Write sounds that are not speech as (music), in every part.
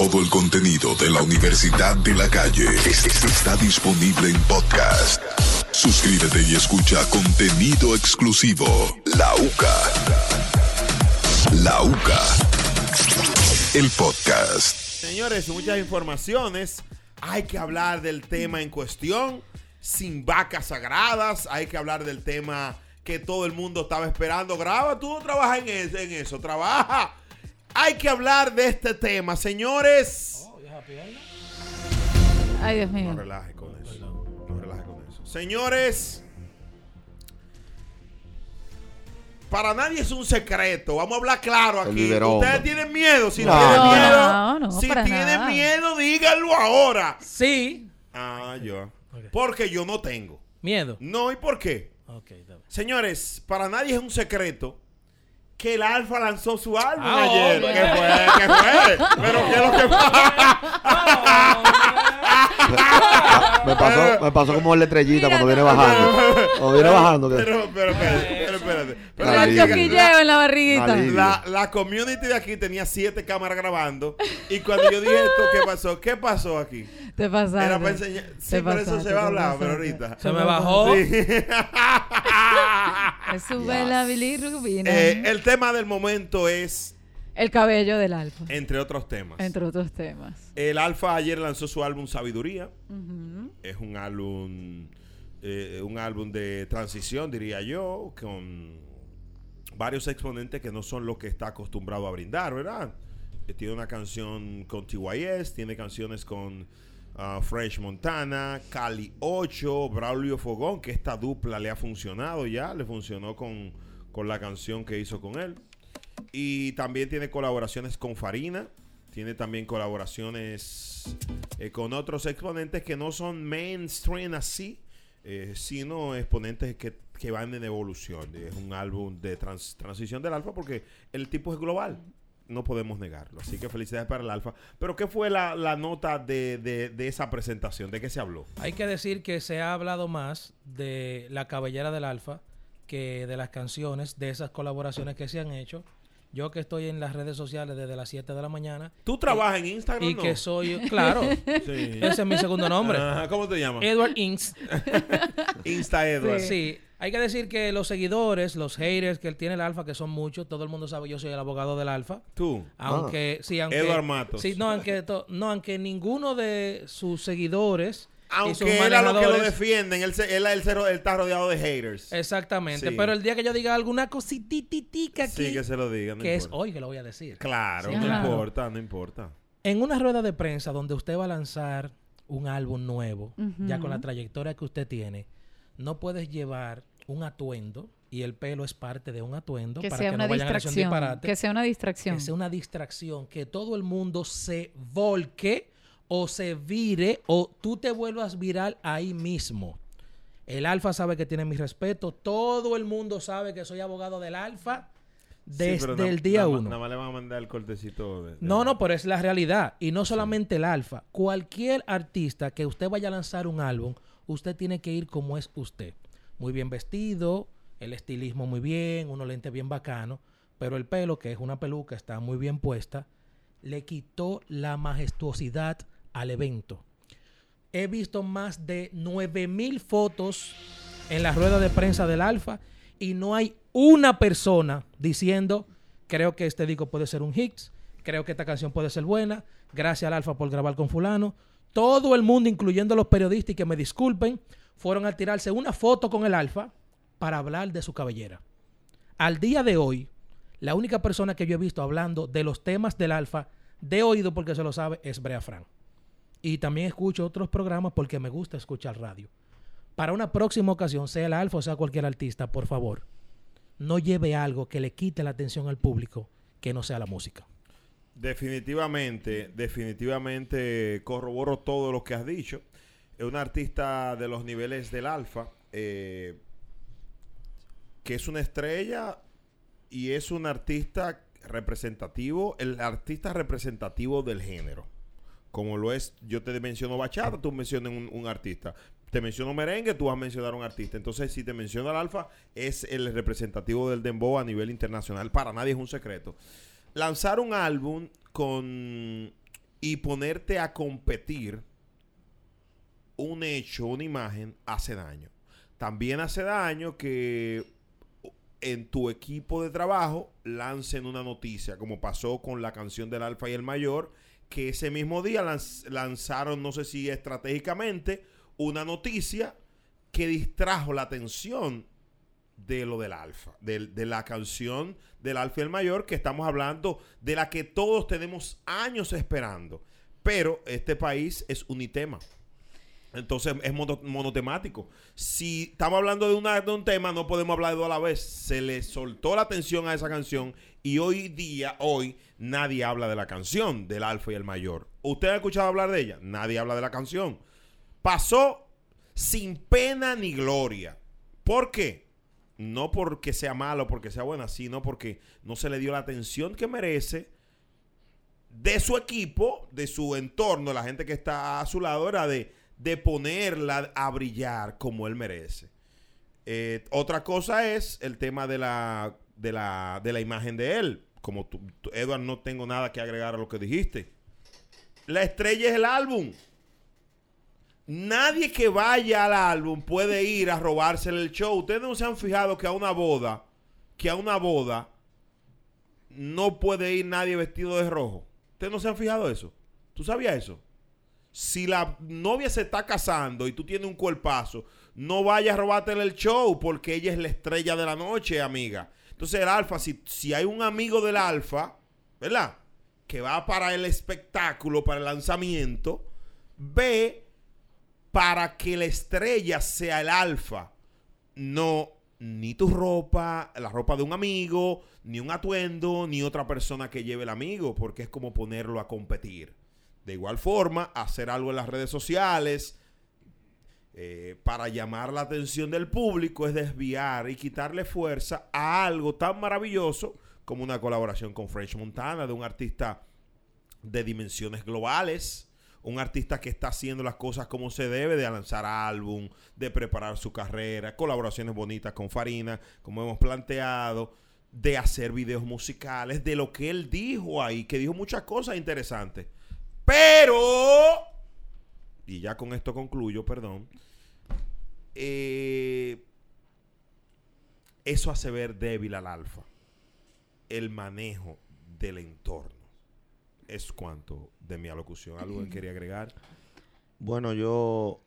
Todo el contenido de la Universidad de la Calle es- es- está disponible en podcast. Suscríbete y escucha contenido exclusivo. La UCA. La UCA. El podcast. Señores, muchas informaciones. Hay que hablar del tema en cuestión. Sin vacas sagradas. Hay que hablar del tema que todo el mundo estaba esperando. Graba, tú no trabajas en eso, en eso. Trabaja. Hay que hablar de este tema, señores. Ay, Dios mío. No relaje con eso. No relaje con eso. Señores. Para nadie es un secreto. Vamos a hablar claro aquí. Ustedes tienen miedo. Si No. tienen No, miedo, no, no, si tienen nada. miedo, díganlo ahora. Sí. Ah, yo. Porque yo no tengo. Miedo. No, ¿y por qué? Señores, para nadie es un secreto que el Alfa lanzó su álbum Ah, ayer. obvio. ¿Qué fue? ¿Qué fue? Pero ¿qué es lo que pasa? (laughs) Me pasó, me pasó como la estrellita cuando viene bajando. Cuando viene bajando. que- Pero, pero, pero, espérate. Pero la- en la barriguita. La, la community de aquí tenía siete cámaras grabando. Y cuando yo dije esto, ¿qué pasó? ¿Qué pasó aquí? Te pasaste. Era para enseñar. Sí, por eso se va a hablar, pero ahorita. Se me bajó. (laughs) Es su vela bilirrubina. Eh, el tema del momento es, el cabello del alfa. entre otros temas. Entre otros temas. El Alfa ayer lanzó su álbum Sabiduría. Es un álbum, eh, un álbum de transición, diría yo, con varios exponentes que no son lo que está acostumbrado a brindar, ¿verdad? Eh, Tiene una canción con TYS, tiene canciones con ah, French Montana, Cali 8, Braulio Fogón, que esta dupla le ha funcionado ya, le funcionó con, con la canción que hizo con él. Y también tiene colaboraciones con Farina. Tiene también colaboraciones eh, con otros exponentes que no son mainstream así, eh, sino exponentes que, que van en evolución. Es un álbum de trans- transición del alfa porque el tipo es global. No podemos negarlo. Así que felicidades para el alfa. Pero ¿qué fue la, la nota de, de- de esa presentación? ¿De qué se habló? Hay que decir que se ha hablado más de la cabellera del Alfa que de las canciones, de esas colaboraciones que se han hecho. Yo que estoy en las redes sociales desde las 7 de la mañana ¿Tú trabajas en Instagram? y no? que soy, claro, (laughs) Sí. ese es mi segundo nombre, Ajá, ¿Cómo te llamas? Edward Inks. (laughs) Insta Edward. Sí, hay que decir que los seguidores, los haters que él tiene el Alfa, que son muchos, todo el mundo sabe, yo soy el abogado del Alfa. Tú. Aunque, sí, aunque. Edward Matos. Sí, no, aunque, to- no, aunque ninguno de sus seguidores. Aunque él a los que lo defienden, él, se- él, él él está rodeado de haters. Exactamente. Sí. Pero el día que yo diga alguna cosititica aquí, Sí, que se lo digan. no que es hoy que lo voy a decir. Claro, Sí, no claro. importa, no importa. En una rueda de prensa donde usted va a lanzar un álbum nuevo, ya con la trayectoria que usted tiene, no puedes llevar un atuendo y el pelo es parte de un atuendo Que para sea que una no vayan a hacer un distracción. disparate. Que sea una distracción. que sea una distracción, que todo el mundo se volque o se vire o tú te vuelvas viral ahí mismo. El Alfa sabe que tiene mi respeto, todo el mundo sabe que soy abogado del Alfa Sí, desde na- el día uno. Nada más le van a mandar el cortecito. de- de- No, no, pero es la realidad. Y no solamente el alfa. Cualquier artista que usted vaya a lanzar un álbum, usted tiene que ir como es usted. Muy bien vestido, el estilismo muy bien, unos lentes bien bacano, pero el pelo, que es una peluca, está muy bien puesta, le quitó la majestuosidad al evento. He visto más de 9000 fotos en la rueda de prensa del Alfa y no hay una persona diciendo, creo que este disco puede ser un hit, creo que esta canción puede ser buena, gracias al Alfa por grabar con fulano. Todo el mundo, incluyendo los periodistas, y que me disculpen, fueron a tirarse una foto con el Alfa para hablar de su cabellera. Al día de hoy, la única persona que yo he visto hablando de los temas del Alfa, de oído porque se lo sabe, es Brea Frank. Y también escucho otros programas porque me gusta escuchar radio. Para una próxima ocasión, sea el Alfa o sea cualquier artista, por favor, no lleve algo que le quite la atención al público que no sea la música. Definitivamente, definitivamente corroboro todo lo que has dicho. Es un artista de los niveles del alfa, eh, que es una estrella y es un artista representativo, el artista representativo del género. Como lo es, yo te menciono bachata, tú mencionas un, artista. Te menciono merengue, tú vas a mencionar un artista. Entonces, si te menciono al alfa, es el representativo del dembow a nivel internacional. Para nadie es un secreto. Lanzar un álbum con y ponerte a competir un hecho, una imagen, hace daño. También hace daño que en tu equipo de trabajo lancen una noticia, como pasó con la canción del Alfa y el Mayor, que ese mismo día lanz- lanzaron, no sé si estratégicamente, una noticia que distrajo la atención de lo del Alfa, del- de, la canción del Alfa y el Mayor, que estamos hablando de la que todos tenemos años esperando. Pero este país es unitema. Entonces es mono- monotemático. Si estamos hablando de un tema, no podemos hablar de dos a la vez. Se le soltó la atención a esa canción y hoy día, hoy, nadie habla de la canción del Alfa y el Mayor. ¿Usted ha escuchado hablar de ella? Nadie habla de la canción. Pasó sin pena ni gloria. ¿Por qué? No porque sea malo, porque sea buena, sino porque no se le dio la atención que merece de su equipo, de su entorno, la gente que está a su lado, era de, de ponerla a brillar como él merece. Eh, otra cosa es el tema de la, de la, de la imagen de él. Como tú, Edward, no tengo nada que agregar a lo que dijiste. La estrella es el álbum. Nadie que vaya al álbum puede ir a robársele el show. Ustedes no se han fijado que a una boda, que a una boda no puede ir nadie vestido de rojo. ¿Ustedes no se han fijado eso? ¿Tú sabías eso? Si la novia se está casando y tú tienes un cuerpazo, no vayas a robártele el show porque ella es la estrella de la noche, amiga. Entonces el alfa, si, si hay un amigo del alfa, ¿verdad? Que va para el espectáculo, para el lanzamiento, ve para que la estrella sea el alfa. No ni tu ropa, la ropa de un amigo, ni un atuendo, ni otra persona que lleve el amigo, porque es como ponerlo a competir. De igual forma, hacer algo en las redes sociales eh, para llamar la atención del público es desviar y quitarle fuerza a algo tan maravilloso como una colaboración con French Montana, de un artista de dimensiones globales, un artista que está haciendo las cosas como se debe, de lanzar álbum, de preparar su carrera, colaboraciones bonitas con Farina, como hemos planteado, de hacer videos musicales, de lo que él dijo ahí, que dijo muchas cosas interesantes. Pero, y ya con esto concluyo, perdón, eh, eso hace ver débil al alfa, el manejo del entorno. Es cuanto de mi alocución. ¿Algo que quería agregar? Bueno, yo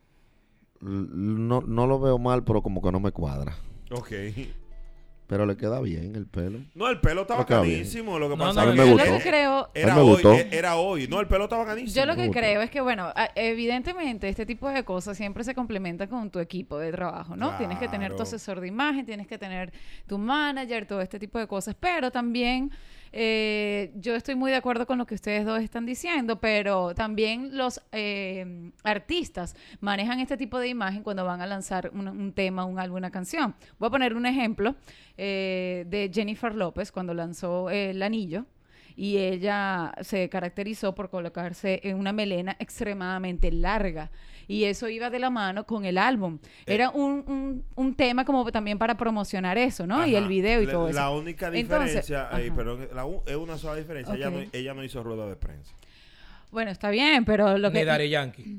no, no lo veo mal, pero como que no me cuadra. Ok. Pero le queda bien el pelo. No, el pelo bien. carísimo. Lo que No, pasa no, que me Yo lo que creo, Era hoy, gustó. eh, era hoy. No, el pelo estaba ganísimo. yo lo que creo es que, bueno, evidentemente este tipo de cosas siempre se complementan con tu equipo de trabajo, ¿no? Tienes que tener tu asesor de imagen, tienes que tener tu manager, todo este tipo de cosas, pero también eh, yo estoy muy de acuerdo con lo que ustedes dos están diciendo, pero también los eh, artistas manejan este tipo de imagen cuando van a lanzar un, tema, un álbum, una canción. Voy a poner un ejemplo eh, de Jennifer López cuando lanzó El Anillo y ella se caracterizó por colocarse en una melena extremadamente larga y eso iba de la mano con el álbum. Eh. Era un, un- un tema como también para promocionar eso, ¿no? Y el video y La- todo eso. La única Entonces, diferencia, ahí, ajá. pero la es una sola diferencia. Ella, no, Ok. ella no hizo rueda de prensa. Bueno, está bien, pero lo Ni que... Daddy Yankee.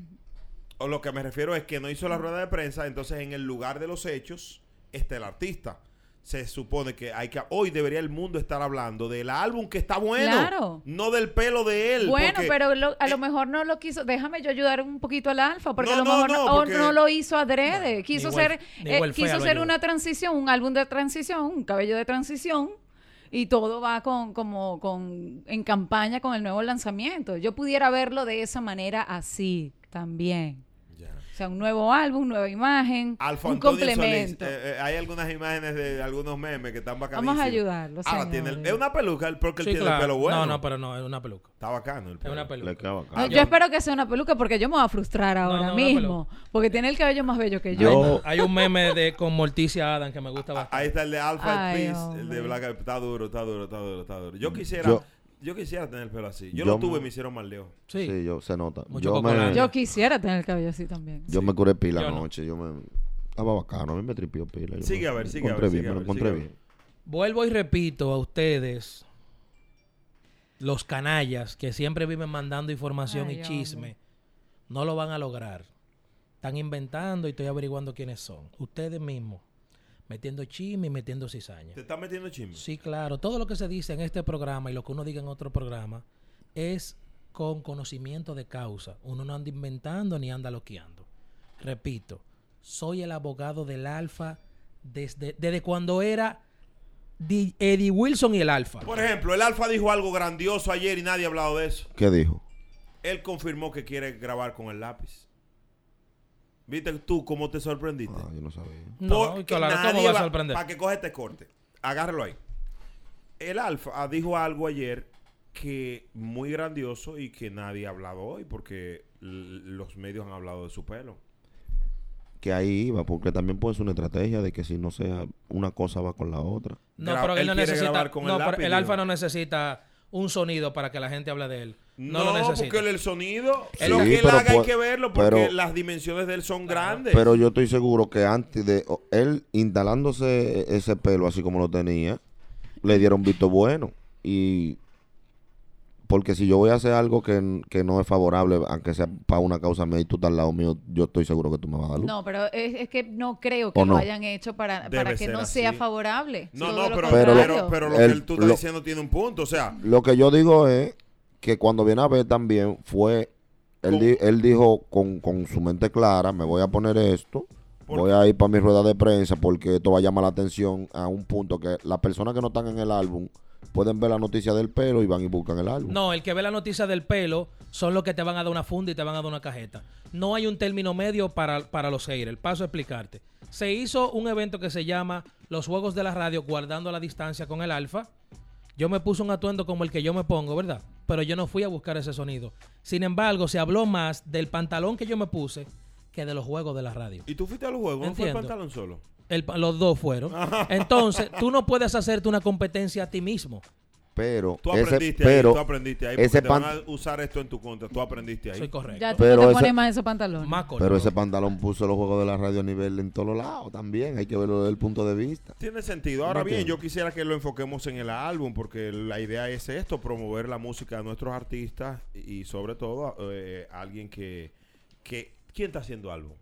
O lo que me refiero es que no hizo la rueda de prensa, entonces en el lugar de los hechos está el artista. Se supone que hay que hoy debería el mundo estar hablando del álbum que está bueno, Claro. no del pelo de él. Bueno, porque- pero lo- a lo eh, mejor no lo quiso. Déjame yo ayudar un poquito al alfa, porque No, a lo mejor no, no, o porque- no lo hizo adrede. quiso ser, eh, quiso lo ser una transición, un álbum de transición, un cabello de transición. Y todo va con, como, con, en campaña con el nuevo lanzamiento. Yo pudiera verlo de esa manera así también. O sea, un nuevo álbum, nueva imagen, Alfa un Antonio complemento. Solís, eh, eh, hay algunas imágenes de algunos memes que están bacanísimos. Vamos a ayudarlo, Ahora tiene el- es una peluca él- porque él Sí, tiene claro. el pelo bueno. No, no, pero no, es una peluca. Está bacano el Es pelo. una peluca. Le queda bacán. No, yo yo- espero que sea una peluca porque yo me voy a frustrar ahora no, una mismo. Porque tiene el cabello más bello que yo. Yo- Hay un meme de con Morticia Adam que me gusta Ah, bastante. Ahí está el de Alpha Ay, Peace, el de hombre. Black Eyed- Está duro, está duro, está duro, está duro. Yo quisiera, Yo- yo, quisiera tener el pelo así. Yo, Yo lo tuve me- y me hicieron mal leo. Sí. Sí, yo, se nota. Mucho Yo cocolán. me, Yo quisiera tener el cabello así también. yo me curé pila Yo no. anoche. Yo me... Estaba bacano. A mí me tripió pila. Yo Sigue me- a ver, sigue a ver, sigue me lo encontré bien. Vuelvo y repito a ustedes los canallas que siempre viven mandando información Ay, y chisme, no lo van a lograr. Están inventando y estoy averiguando quiénes son. Ustedes mismos, metiendo chisme y metiendo cizaña. ¿Te estás metiendo chisme? Sí, claro. Todo lo que se dice en este programa y lo que uno diga en otro programa es con conocimiento de causa. Uno no anda inventando ni anda loqueando. Repito, soy el abogado del Alfa desde, desde cuando era Di- Eddie Wilson y el Alfa. Por ejemplo, el Alfa dijo algo grandioso ayer y nadie ha hablado de eso. ¿Qué dijo? Él confirmó que quiere grabar con el lápiz. ¿Viste tú cómo te sorprendiste? Ah, yo no sabía. No, claro, ¿cómo nadie va a sorprender? Para que coge este corte. Agárralo ahí. El Alfa dijo algo ayer que muy grandioso y que nadie ha hablado hoy porque los medios han hablado de su pelo. Que ahí iba, porque también puede ser una estrategia de que si no sea una cosa va con la otra. No, Gra- pero él, él no necesita. con el no, pero lápiz, el dijo. Alfa no necesita un sonido para que la gente hable de él. No, lo necesita. porque el, sonido, Sí, lo que él pero haga hay pu- que verlo porque pero- las dimensiones de él son grandes. Pero yo estoy seguro que antes de él instalándose ese pelo así como lo tenía, le dieron visto bueno. Y porque si yo voy a hacer algo que, que no es favorable, aunque sea para una causa mía y tú estás al lado mío, yo estoy seguro que tú me vas a dar luz. No, pero es, es que no creo que ¿O lo no? hayan hecho para, para que no así. sea favorable. no, Todo no, lo pero, Pero pero, lo que el- él- tú estás lo- diciendo tiene un punto. O sea, Lo que yo digo es que cuando viene a ver también fue, él, di- él dijo con, con su mente clara, me voy a poner esto, ¿Por voy a ir para mi rueda de prensa porque esto va a llamar la atención a un punto que las personas que no están en el álbum pueden ver la noticia del pelo y van y buscan el álbum. No, el que ve la noticia del pelo son los que te van a dar una funda y te van a dar una cajeta. No hay un término medio para, para los haters. Paso a explicarte. Se hizo un evento que se llama Los Juegos de la Radio guardando la distancia con el alfa. Yo me puse un atuendo como el que yo me pongo, ¿verdad? Pero yo no fui a buscar ese sonido. Sin embargo, se habló más del pantalón que yo me puse que de los juegos de la radio. ¿y tú fuiste a los juegos? ¿No fue el pantalón solo? El los dos fueron. (laughs) Entonces, tú no puedes hacerte una competencia a ti mismo. Pero, Tú ese, aprendiste pero ahí, tú aprendiste ahí. Porque ese te van a usar esto en tu contra. Tú aprendiste ahí. Soy correcto. Ya tú Pero no te ese- pones más esos pantalones. Más pero ese pantalón puso los juegos de la radio a nivel en todos lados también. Hay que verlo desde el punto de vista. Tiene sentido. Ahora ¿Me bien, yo quisiera que lo enfoquemos en el álbum porque la idea es esto, promover la música de nuestros artistas y sobre todo eh, alguien que, que... ¿Quién está haciendo álbum?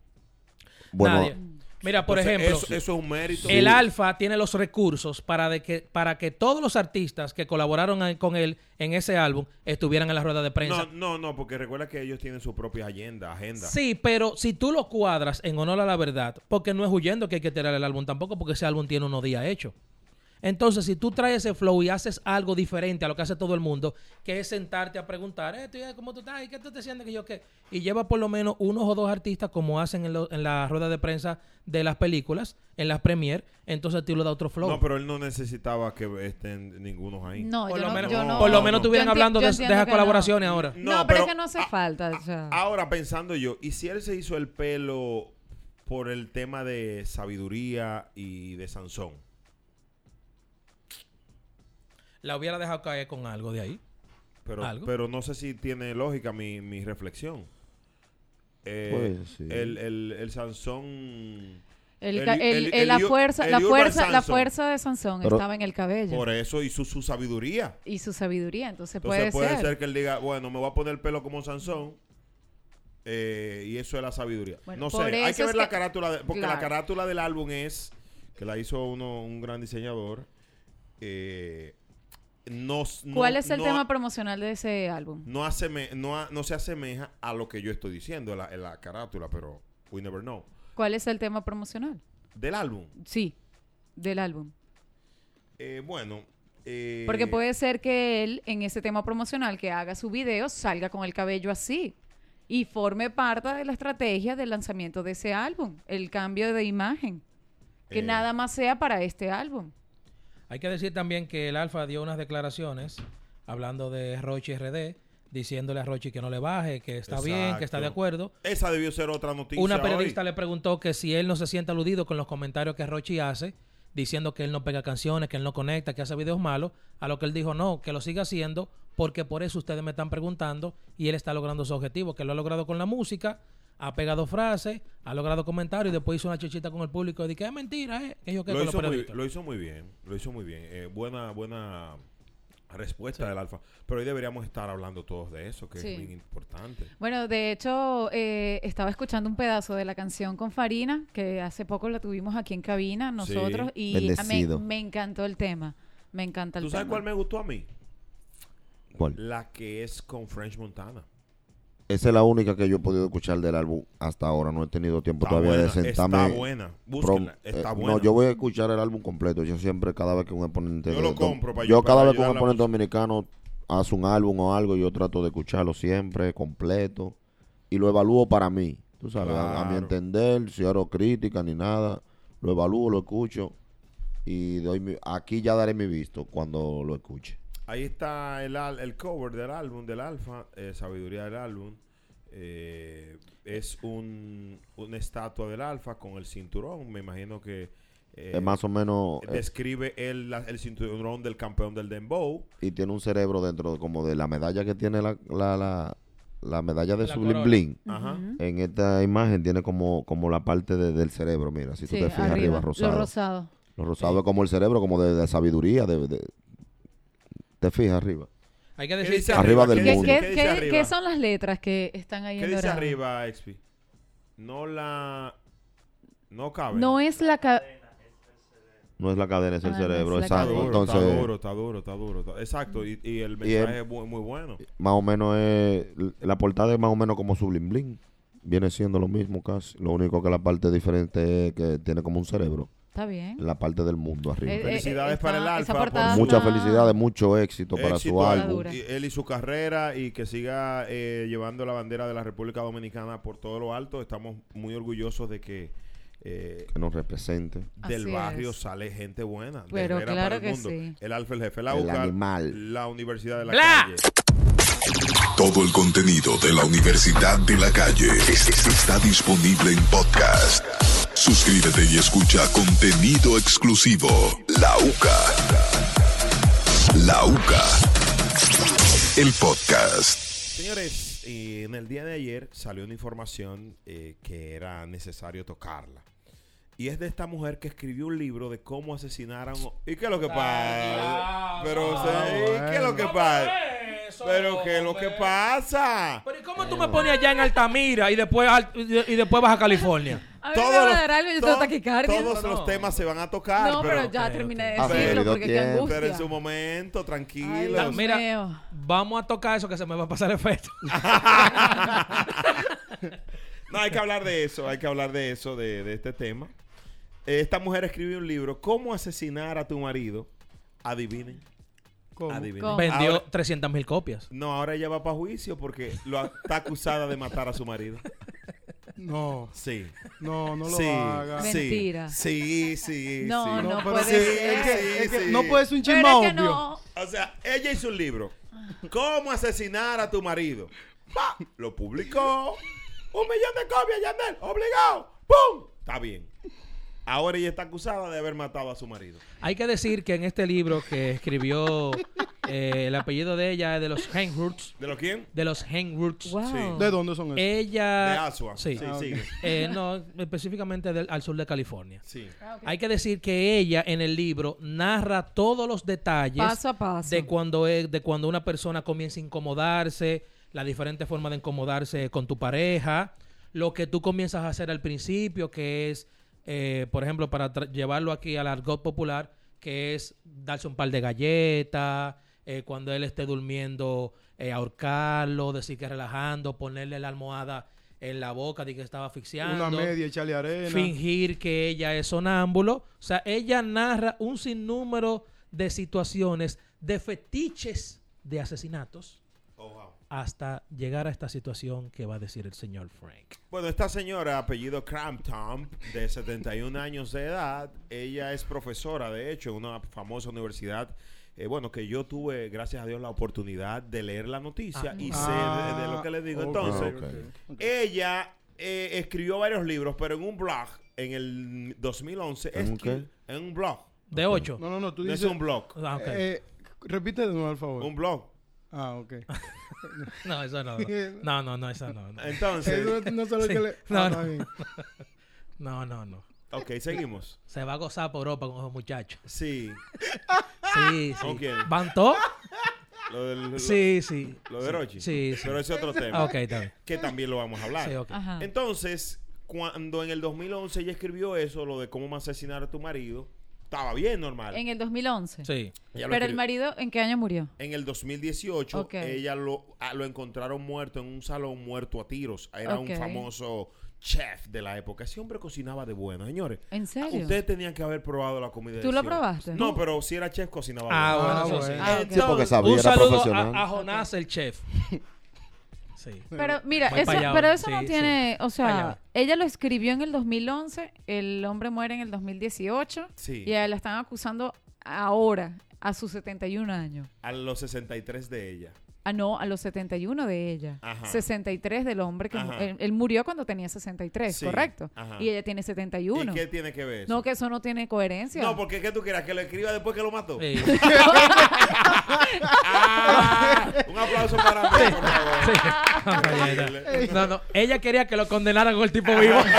Bueno, Nadie. Mira, por Entonces, ejemplo, Eso, eso es un mérito. el Alfa tiene los recursos para, de que, para que todos los artistas que colaboraron con él en ese álbum estuvieran en la rueda de prensa. No, no, no, porque recuerda que ellos tienen su propia agenda. agenda. Sí, pero si tú lo cuadras en honor a la verdad, porque no es huyendo que hay que tirar el álbum tampoco, porque ese álbum tiene unos días hecho. Entonces, si tú traes ese flow y haces algo diferente a lo que hace todo el mundo, que es sentarte a preguntar, eh, tú, eh, ¿cómo tú estás? ¿Y qué tú te sientes? Que yo qué? Y lleva por lo menos unos o dos artistas, como hacen en, lo- en la rueda de prensa de las películas, en las premier, entonces tú le das otro flow. No, pero él no necesitaba que estén ninguno ahí. No, por, yo lo no, menos, yo no- por lo no, menos no. estuvieran hablando de, de esas no. colaboraciones ahora. No, No, pero, pero- es que no hace falta. o sea. Ahora pensando yo, ¿y si él se hizo el pelo por el tema de sabiduría y de Sansón? La hubiera dejado caer con algo de ahí. Pero, ¿Algo? pero no sé si tiene lógica mi, mi reflexión. Eh, Pues, sí. el, el, el Sansón... El el- el- el- la fuerza, el la fuerza, la fuerza de Sansón Pero- estaba en el cabello Por eso hizo su sabiduría. y su sabiduría. Entonces, Entonces puede, puede, ser. ser. que él diga, bueno, me voy a poner el pelo como Sansón. eh, y eso es la sabiduría. Bueno, no sé, hay que ver la que- carátula, de- porque la carátula del álbum es, que la hizo uno, un gran diseñador. eh, no, no- ¿Cuál es el no- tema promocional de ese álbum? No, aseme- no, no se asemeja a lo que yo estoy diciendo en la, en la carátula, pero we never know. ¿Cuál es el tema promocional? Del álbum, Sí, del álbum. eh, bueno. eh, Porque puede ser que él, en ese tema promocional, que haga su video, salga con el cabello así y forme parte de la estrategia del lanzamiento de ese álbum, el cambio de imagen. Que Eh. nada más sea para este álbum. Hay que decir también que el Alfa dio unas declaraciones hablando de Rochi RD, diciéndole a Rochi que no le baje, que está bien, que está de acuerdo. Esa debió ser otra noticia. Una periodista hoy. le preguntó que si él no se siente aludido con los comentarios que Rochi hace, diciendo que él no pega canciones, que él no conecta, que hace videos malos, a lo que él dijo no, que lo siga haciendo, porque por eso ustedes me están preguntando y él está logrando su objetivo, que lo ha logrado con la música, ha pegado frases, ha logrado comentarios y después hizo una chichita con el público y dice que es mentira, eh, que yo que lo, con los hizo muy, periodistas. lo hizo muy bien, lo hizo muy bien. Eh, buena, buena respuesta del alfa. Pero hoy deberíamos estar hablando todos de eso, que Sí. es muy importante. Bueno, de hecho, eh, estaba escuchando un pedazo de la canción con Farina, que hace poco la tuvimos aquí en cabina nosotros, y a- me, me encantó el tema. Me encanta el ¿Tú sabes tema. cuál me gustó a mí? ¿Cuál? La que es con French Montana. Esa es la única que yo he podido escuchar del álbum hasta ahora. No he tenido tiempo Está todavía buena, de sentarme. está buena. eh, está no, buena. yo voy a escuchar el álbum completo. Yo siempre, cada vez que un exponente. Yo lo compro para yo yo- cada para vez que un exponente dominicano hace un álbum o algo, yo trato de escucharlo siempre completo. Y lo evalúo para mí. Tú sabes, a, a mi entender, si hago crítica ni nada. Lo evalúo, lo escucho. Y doy mi- aquí ya daré mi visto cuando lo escuche. Ahí está el, al- el cover del álbum, del Alfa, eh, Sabiduría del álbum. Eh, es un, una estatua del Alfa con el cinturón. Me imagino que eh, es más o menos. eh, describe el, la- el cinturón del campeón del Dembow. y tiene un cerebro dentro como de la medalla que tiene la, la, la, la medalla de La su corona. bling bling. Ajá. En esta imagen tiene como, como la parte de- del cerebro, mira, si tú Sí, te fijas arriba, rosado. Lo rosado. Lo rosado es como el cerebro, como de, de sabiduría, de, de- te fijas arriba. Hay que ¿Qué decir Arriba del ¿Qué ¿Qué, dice- mundo. qué- ¿Qué dice qué- arriba? qué son las letras que están ahí ¿Qué en dice dorado? arriba, XP? No la... No cabe. No es la... ca- No es la cadena, es el Ah, no es cerebro, Está exacto. duro, Entonces, está duro, está duro, está duro. está- Exacto, y, y el Y mensaje el- es muy, muy bueno. más o menos es, la portada es más o menos como su bling bling. Viene siendo lo mismo casi. Lo único que la parte diferente es que tiene como un cerebro Está bien. en la parte del mundo arriba. Eh, eh, Felicidades para el Alfa, por- Muchas felicidades, mucho éxito para su álbum. él y su carrera y que siga eh, llevando la bandera de la República Dominicana por todo lo alto. Estamos muy orgullosos de que eh, Que nos represente. del Así barrio es. sale gente buena. de Pero Herrera claro para el que mundo. sí. El Alfa, el jefe, la El UCA, animal. la Universidad de la ¡Bla! Calle. Todo el contenido de la Universidad de la Calle es- es- está disponible en podcast. Suscríbete y escucha contenido exclusivo. La UCA. La UCA. El podcast. Señores, y en el día de ayer salió una información eh, que era necesario tocarla. Y es de esta mujer que escribió un libro de cómo asesinar a un... ¿Y qué es lo que pasa? Pero, sí, ¿qué es lo que pasa? Pero, ¿qué es lo que pasa? Pero ¿y cómo tú me pones allá en Altamira y después, al- y y después vas a California? (laughs) A mí me va a dar algo y yo tengo to- taquicardia. todos No. los temas se van a tocar. No, pero ya terminé de ok. decirlo porque qué tiempo. angustia. Pero en su momento, Ay, tranquilos. Dios Mira, mío. vamos a tocar eso que se me va a pasar efecto. (laughs) No, hay que hablar de eso, hay que hablar de eso, de, de este tema. Esta mujer escribió un libro, ¿Cómo asesinar a tu marido? Adivinen. ¿Cómo? Adivinen. ¿Cómo? Vendió Ahora- 300 mil copias. no, ahora ella va para juicio porque lo, está acusada de matar a su marido. No, Sí. no, no lo sí, haga. sí, Mentira. Sí, sí, No, sí. no pero puede sí, ser. Es que, es que Sí, no puede ser un chisme es que obvio. no. O sea, ella hizo un libro. ¿Cómo asesinar a tu marido? Lo publicó. Un millón de copias, Yandel. Obligado. ¡Pum! Está bien. Ahora ella está acusada de haber matado a su marido. Hay que decir que en este libro que escribió (laughs) eh, el apellido de ella es de los Henroots. ¿De lo quién? De los Henroots. Wow. ¿De dónde son esos? Ella. De Asua. Sí. Sí, Ah, sigue. Eh, no, específicamente del- al sur de California. Sí. Ah. Hay que decir que ella en el libro narra todos los detalles Paso a paso. de cuando es, de cuando una persona comienza a incomodarse, la diferente forma de incomodarse con tu pareja, lo que tú comienzas a hacer al principio, que es, eh, por ejemplo, para llevarlo aquí al argot popular, que es darse un par de galletas, eh, cuando él esté durmiendo, eh, ahorcarlo, decir que relajando, ponerle la almohada en la boca de que estaba asfixiando Una media, echarle arena. fingir que ella es sonámbulo. O sea, ella narra un sinnúmero de situaciones, de fetiches de asesinatos. Hasta llegar a esta situación que va a decir el señor Frank. Bueno, esta señora, apellido Crampton, de 71 años de edad, ella es profesora, de hecho, en una famosa universidad. eh, bueno, que yo tuve, gracias a Dios, la oportunidad de leer la noticia Ah. y sé Ah, de, de lo que le digo. Entonces, ella eh, escribió varios libros, pero en un blog, en el 2011. ¿En un escri- En un blog. De ocho. No, no, no, tú No es dices. un blog. Ah, eh, repite de nuevo, al favor. Un blog. Ah, ok. (laughs) No, eso no. (laughs) No, no, no, eso no. No, Entonces, Eso no solo Sí. que le. No, Ah, no. no, no, no. ok, seguimos. Se va a gozar por Europa con esos muchachos. Sí. Sí, sí. ¿Con quién? ¿Van todos? Lo del, lo- Sí, sí. Lo de Rochi. Sí, sí. Pero ese es otro tema. Ok, está bien. Que también lo vamos a hablar. Sí, ok. Ajá. Entonces, cuando en el 2011 ella escribió eso, lo de cómo me asesinar a tu marido, estaba bien normal. En el 2011. Sí. Pero el marido, ¿en qué año murió? En el 2018, Ok. ella lo, ah, lo encontraron muerto en un salón muerto a tiros. Era un famoso chef de la época. Ese hombre cocinaba de bueno, señores. ¿En serio? Ustedes tenían que haber probado la comida. de ¿Tú lo probaste? No, pero si era chef, cocinaba Ah, bueno. bueno, Ah, eso bueno. sí. Ah. Sí, porque sabía, Un era saludo profesional. a, a Jonás, el chef. (laughs) Sí. Pero mira, Voy eso, allá, pero eso no Sí, tiene, o sea, ella lo escribió en el 2011, el hombre muere en el 2018 Sí. y a él la están acusando ahora, a sus 71 años. A los 63 de ella. Ah, no, a los 71 de ella. Ajá. 63 del hombre que él, él murió cuando tenía 63, Sí, correcto. ajá. Y ella tiene 71. ¿Y qué tiene que ver eso? No, que eso no tiene coherencia. No, porque ¿qué tú quieras? ¿Que lo escriba después que lo mató? Sí. (laughs) Ah, un aplauso para mí, por favor. Sí. No, no. Ella quería que lo condenaran con el tipo vivo. (laughs)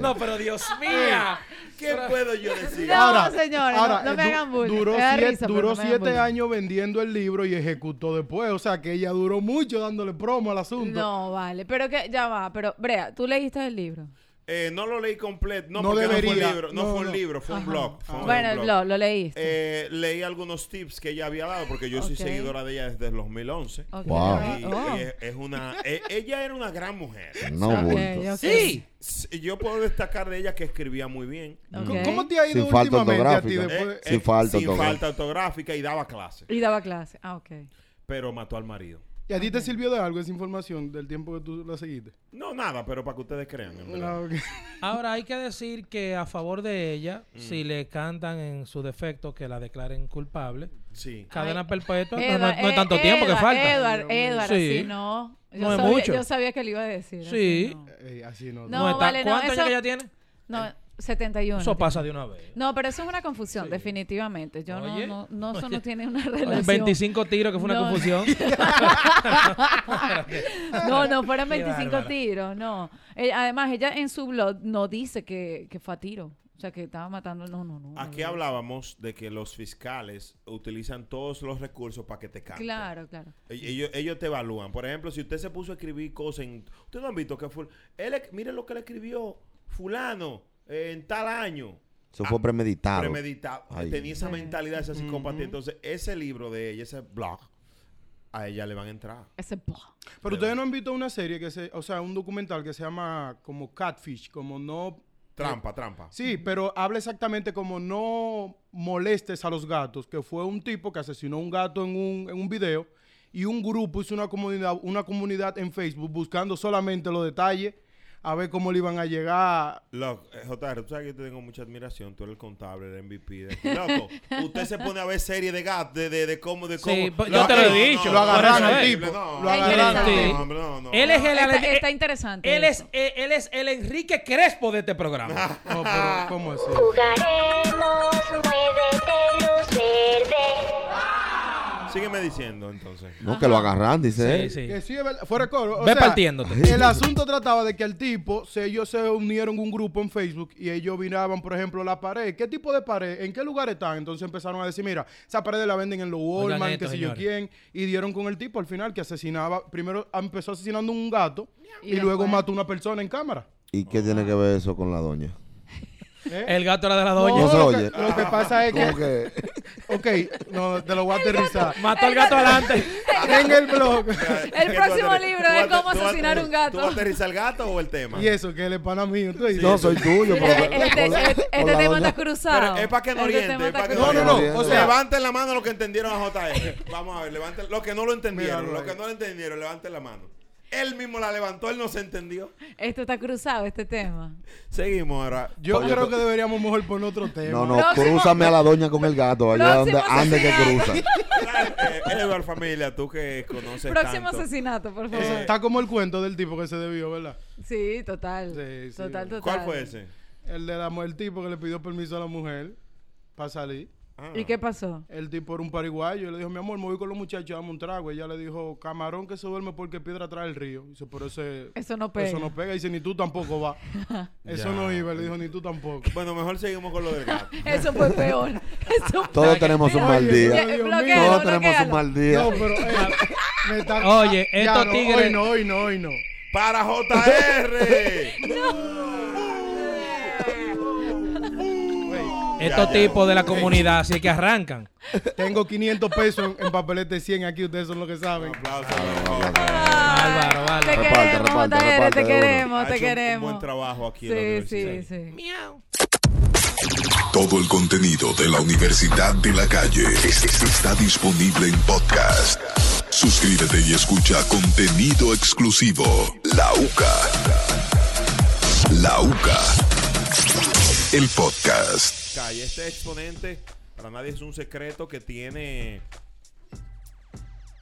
No, pero Dios mía. ¿Qué puedo yo decir? No, señores, no- no, me du- hagan bullying. Duró, siete, risa, duró siete años vendiendo el libro y ejecutó después. O sea, que ella duró mucho dándole promo al asunto. No, vale, pero que ya va, pero Brea, tú leíste el libro. Eh, no lo leí completo. No, No porque no fue un libro. No, No, fue un libro, fue un blog. Fue un Bueno, el blog. lo leíste. Eh, leí algunos tips que ella había dado porque yo soy seguidora de ella desde el 2011. Ok, Wow. Y oh. ella es una, e- ella era una gran mujer. (laughs) No, Ok, bulto. ok. Sí. Yo puedo destacar de ella que escribía muy bien. ¿Cómo- ¿Cómo te ha ido Sin falta últimamente a ti ortográfica. después? Eh, Sin eh, falta sin falta ortográfica y daba clase. Y daba clase. Ah, ok. Pero mató al marido. ¿Y a ti te sirvió de algo esa información del tiempo que tú la seguiste? No, nada, pero para que ustedes crean. en verdad. Ah, ok. (laughs) Ahora hay que decir que a favor de ella, Mm. si le cantan en su defecto que la declaren culpable, Sí. cadena Ay, perpetua, no- Edward, no, no es eh, tanto tiempo que falta. Edward, Edward, Sí. así no. Yo No es sabía, mucho. Yo sabía que le iba a decir. así Sí. no. Así no. No, está- vale, no, ¿Cuántos años que ella tiene? No, 71. Eso pasa de una vez. No, pero eso es una confusión, definitivamente. Yo no, Oye, no, no, eso oye. no tiene una Oye, relación. 25 tiros, que fue una No. confusión. (laughs) No, no fueron Qué 25 bárbara. tiros, no. Eh, además, ella en su blog no dice que, que fue a tiro. O sea, que estaba matando. No, no, no. Aquí no. hablábamos de que los fiscales utilizan todos los recursos para que te canten. Claro, claro. E- Ellos, ellos te evalúan. Por ejemplo, si usted se puso a escribir cosas en... Ustedes no han visto que fue... Él, miren lo que le escribió fulano en tal año. Eso fue premeditado. Premeditado. Ay. Tenía esa mentalidad, esa psicopatía. Entonces, ese libro de ella, ese blog, a ella le van a entrar. Ese blog. Pero ustedes no han visto una serie que se, o sea, un documental que se llama como Catfish, como no Trampa, trampa. Sí, pero habla exactamente como no molestes a los gatos, que fue un tipo que asesinó a un gato en un, en un video y un grupo hizo una comunidad, una comunidad en Facebook buscando solamente los detalles a ver cómo le iban a llegar. Loco, eh, JR, tú sabes que yo te tengo mucha admiración. Tú eres el contable, el MVP. De. Loco, (laughs) usted se pone a ver series de gatos, de, de, de cómo, de cómo. Sí, pues, Lo- yo te lo he dicho, no, lo agarraron al tipo, no, lo no, agarraron al no, hombre, no, no. Él es el, Está, eh, está interesante. él es, eso. eh, él es el Enrique Crespo de este programa. No, (laughs) pero ¿cómo así? Jugaremos, muévete luz verde. Sígueme diciendo, entonces. No, que lo agarran, dice Sí, él. sí. Que sí, fuera de coro. o Ve sea, partiéndote. El asunto trataba de que el tipo, se, ellos se unieron un grupo en Facebook y ellos miraban, por ejemplo, la pared. ¿Qué tipo de pared? ¿En qué lugar están? Entonces empezaron a decir, mira, esa pared la venden en los Walmart, esto, que sé yo quién. Y dieron con el tipo al final que asesinaba, primero empezó asesinando un gato y, Y luego mató a una persona en cámara. ¿Y qué tiene que ver eso con la doña? ¿Eh? El gato era de la doña. No se lo, oye. que, lo que pasa es que ok, no, te lo voy a aterrizar. Mató al gato adelante. en el blog. (laughs) El próximo libro es cómo asesinar un gato. ¿Tú vas a aterrizar el gato o el tema? y eso, que él es pana mío. no soy tuyo. pero- Este, este- este la tema doña- está cruzado. Pero es para que no Este oriente, tema es está para que No, no, no. O sea, levanten la mano los que entendieron a JR. Vamos a ver, levanten los que no lo entendieron, los que no lo entendieron, levanten la mano. Él mismo la levantó, él no se entendió. Esto está cruzado, este tema. Seguimos ahora. yo Oye, creo que deberíamos mejor poner otro tema. No, no, Próximo- crúzame a la doña con el gato. Allá donde Próximo ande que asesinato. cruza. Eh, Edward familia, tú que conoces Próximo tanto. asesinato, por favor. Eh, Está como el cuento del tipo que se debió, ¿verdad? sí, total. Sí, sí. total, total. ¿Cuál fue ese? El de la mu- el tipo que le pidió permiso a la mujer para salir. Ah. ¿Y qué pasó? El tipo era un pariguayo y le dijo, mi amor, me voy con los muchachos, dame un trago. Ella le dijo, camarón que se duerme porque piedra trae el río. Dice, pero ese... Eso no pega. Eso no pega. Dice, ni tú tampoco va. (laughs) Eso Ya. no iba. Le dijo, ni tú tampoco. Bueno, mejor seguimos con lo del gato. (laughs) Eso fue peor. (laughs) Eso Todos tenemos un mal día. Dios mío. bloquealo, Todos tenemos un mal día. No, pero... eh, me está- Oye, estos no, tigres- Hoy no, hoy no, hoy no. ¡Para JR! Estos tipos de la comunidad, así que arrancan. (laughs) Tengo 500 pesos en, en papelete 100 aquí. Ustedes son los que saben. Aplausos. Bárbaro, Te bárbaro. Reparte, queremos, te queremos, te queremos. Buen trabajo aquí Sí, sí, sí. Todo el contenido de la Universidad de la Calle es- es- está disponible en podcast. Suscríbete y escucha contenido exclusivo. La UCA. La UCA. El podcast. Este exponente, para nadie es un secreto que tiene,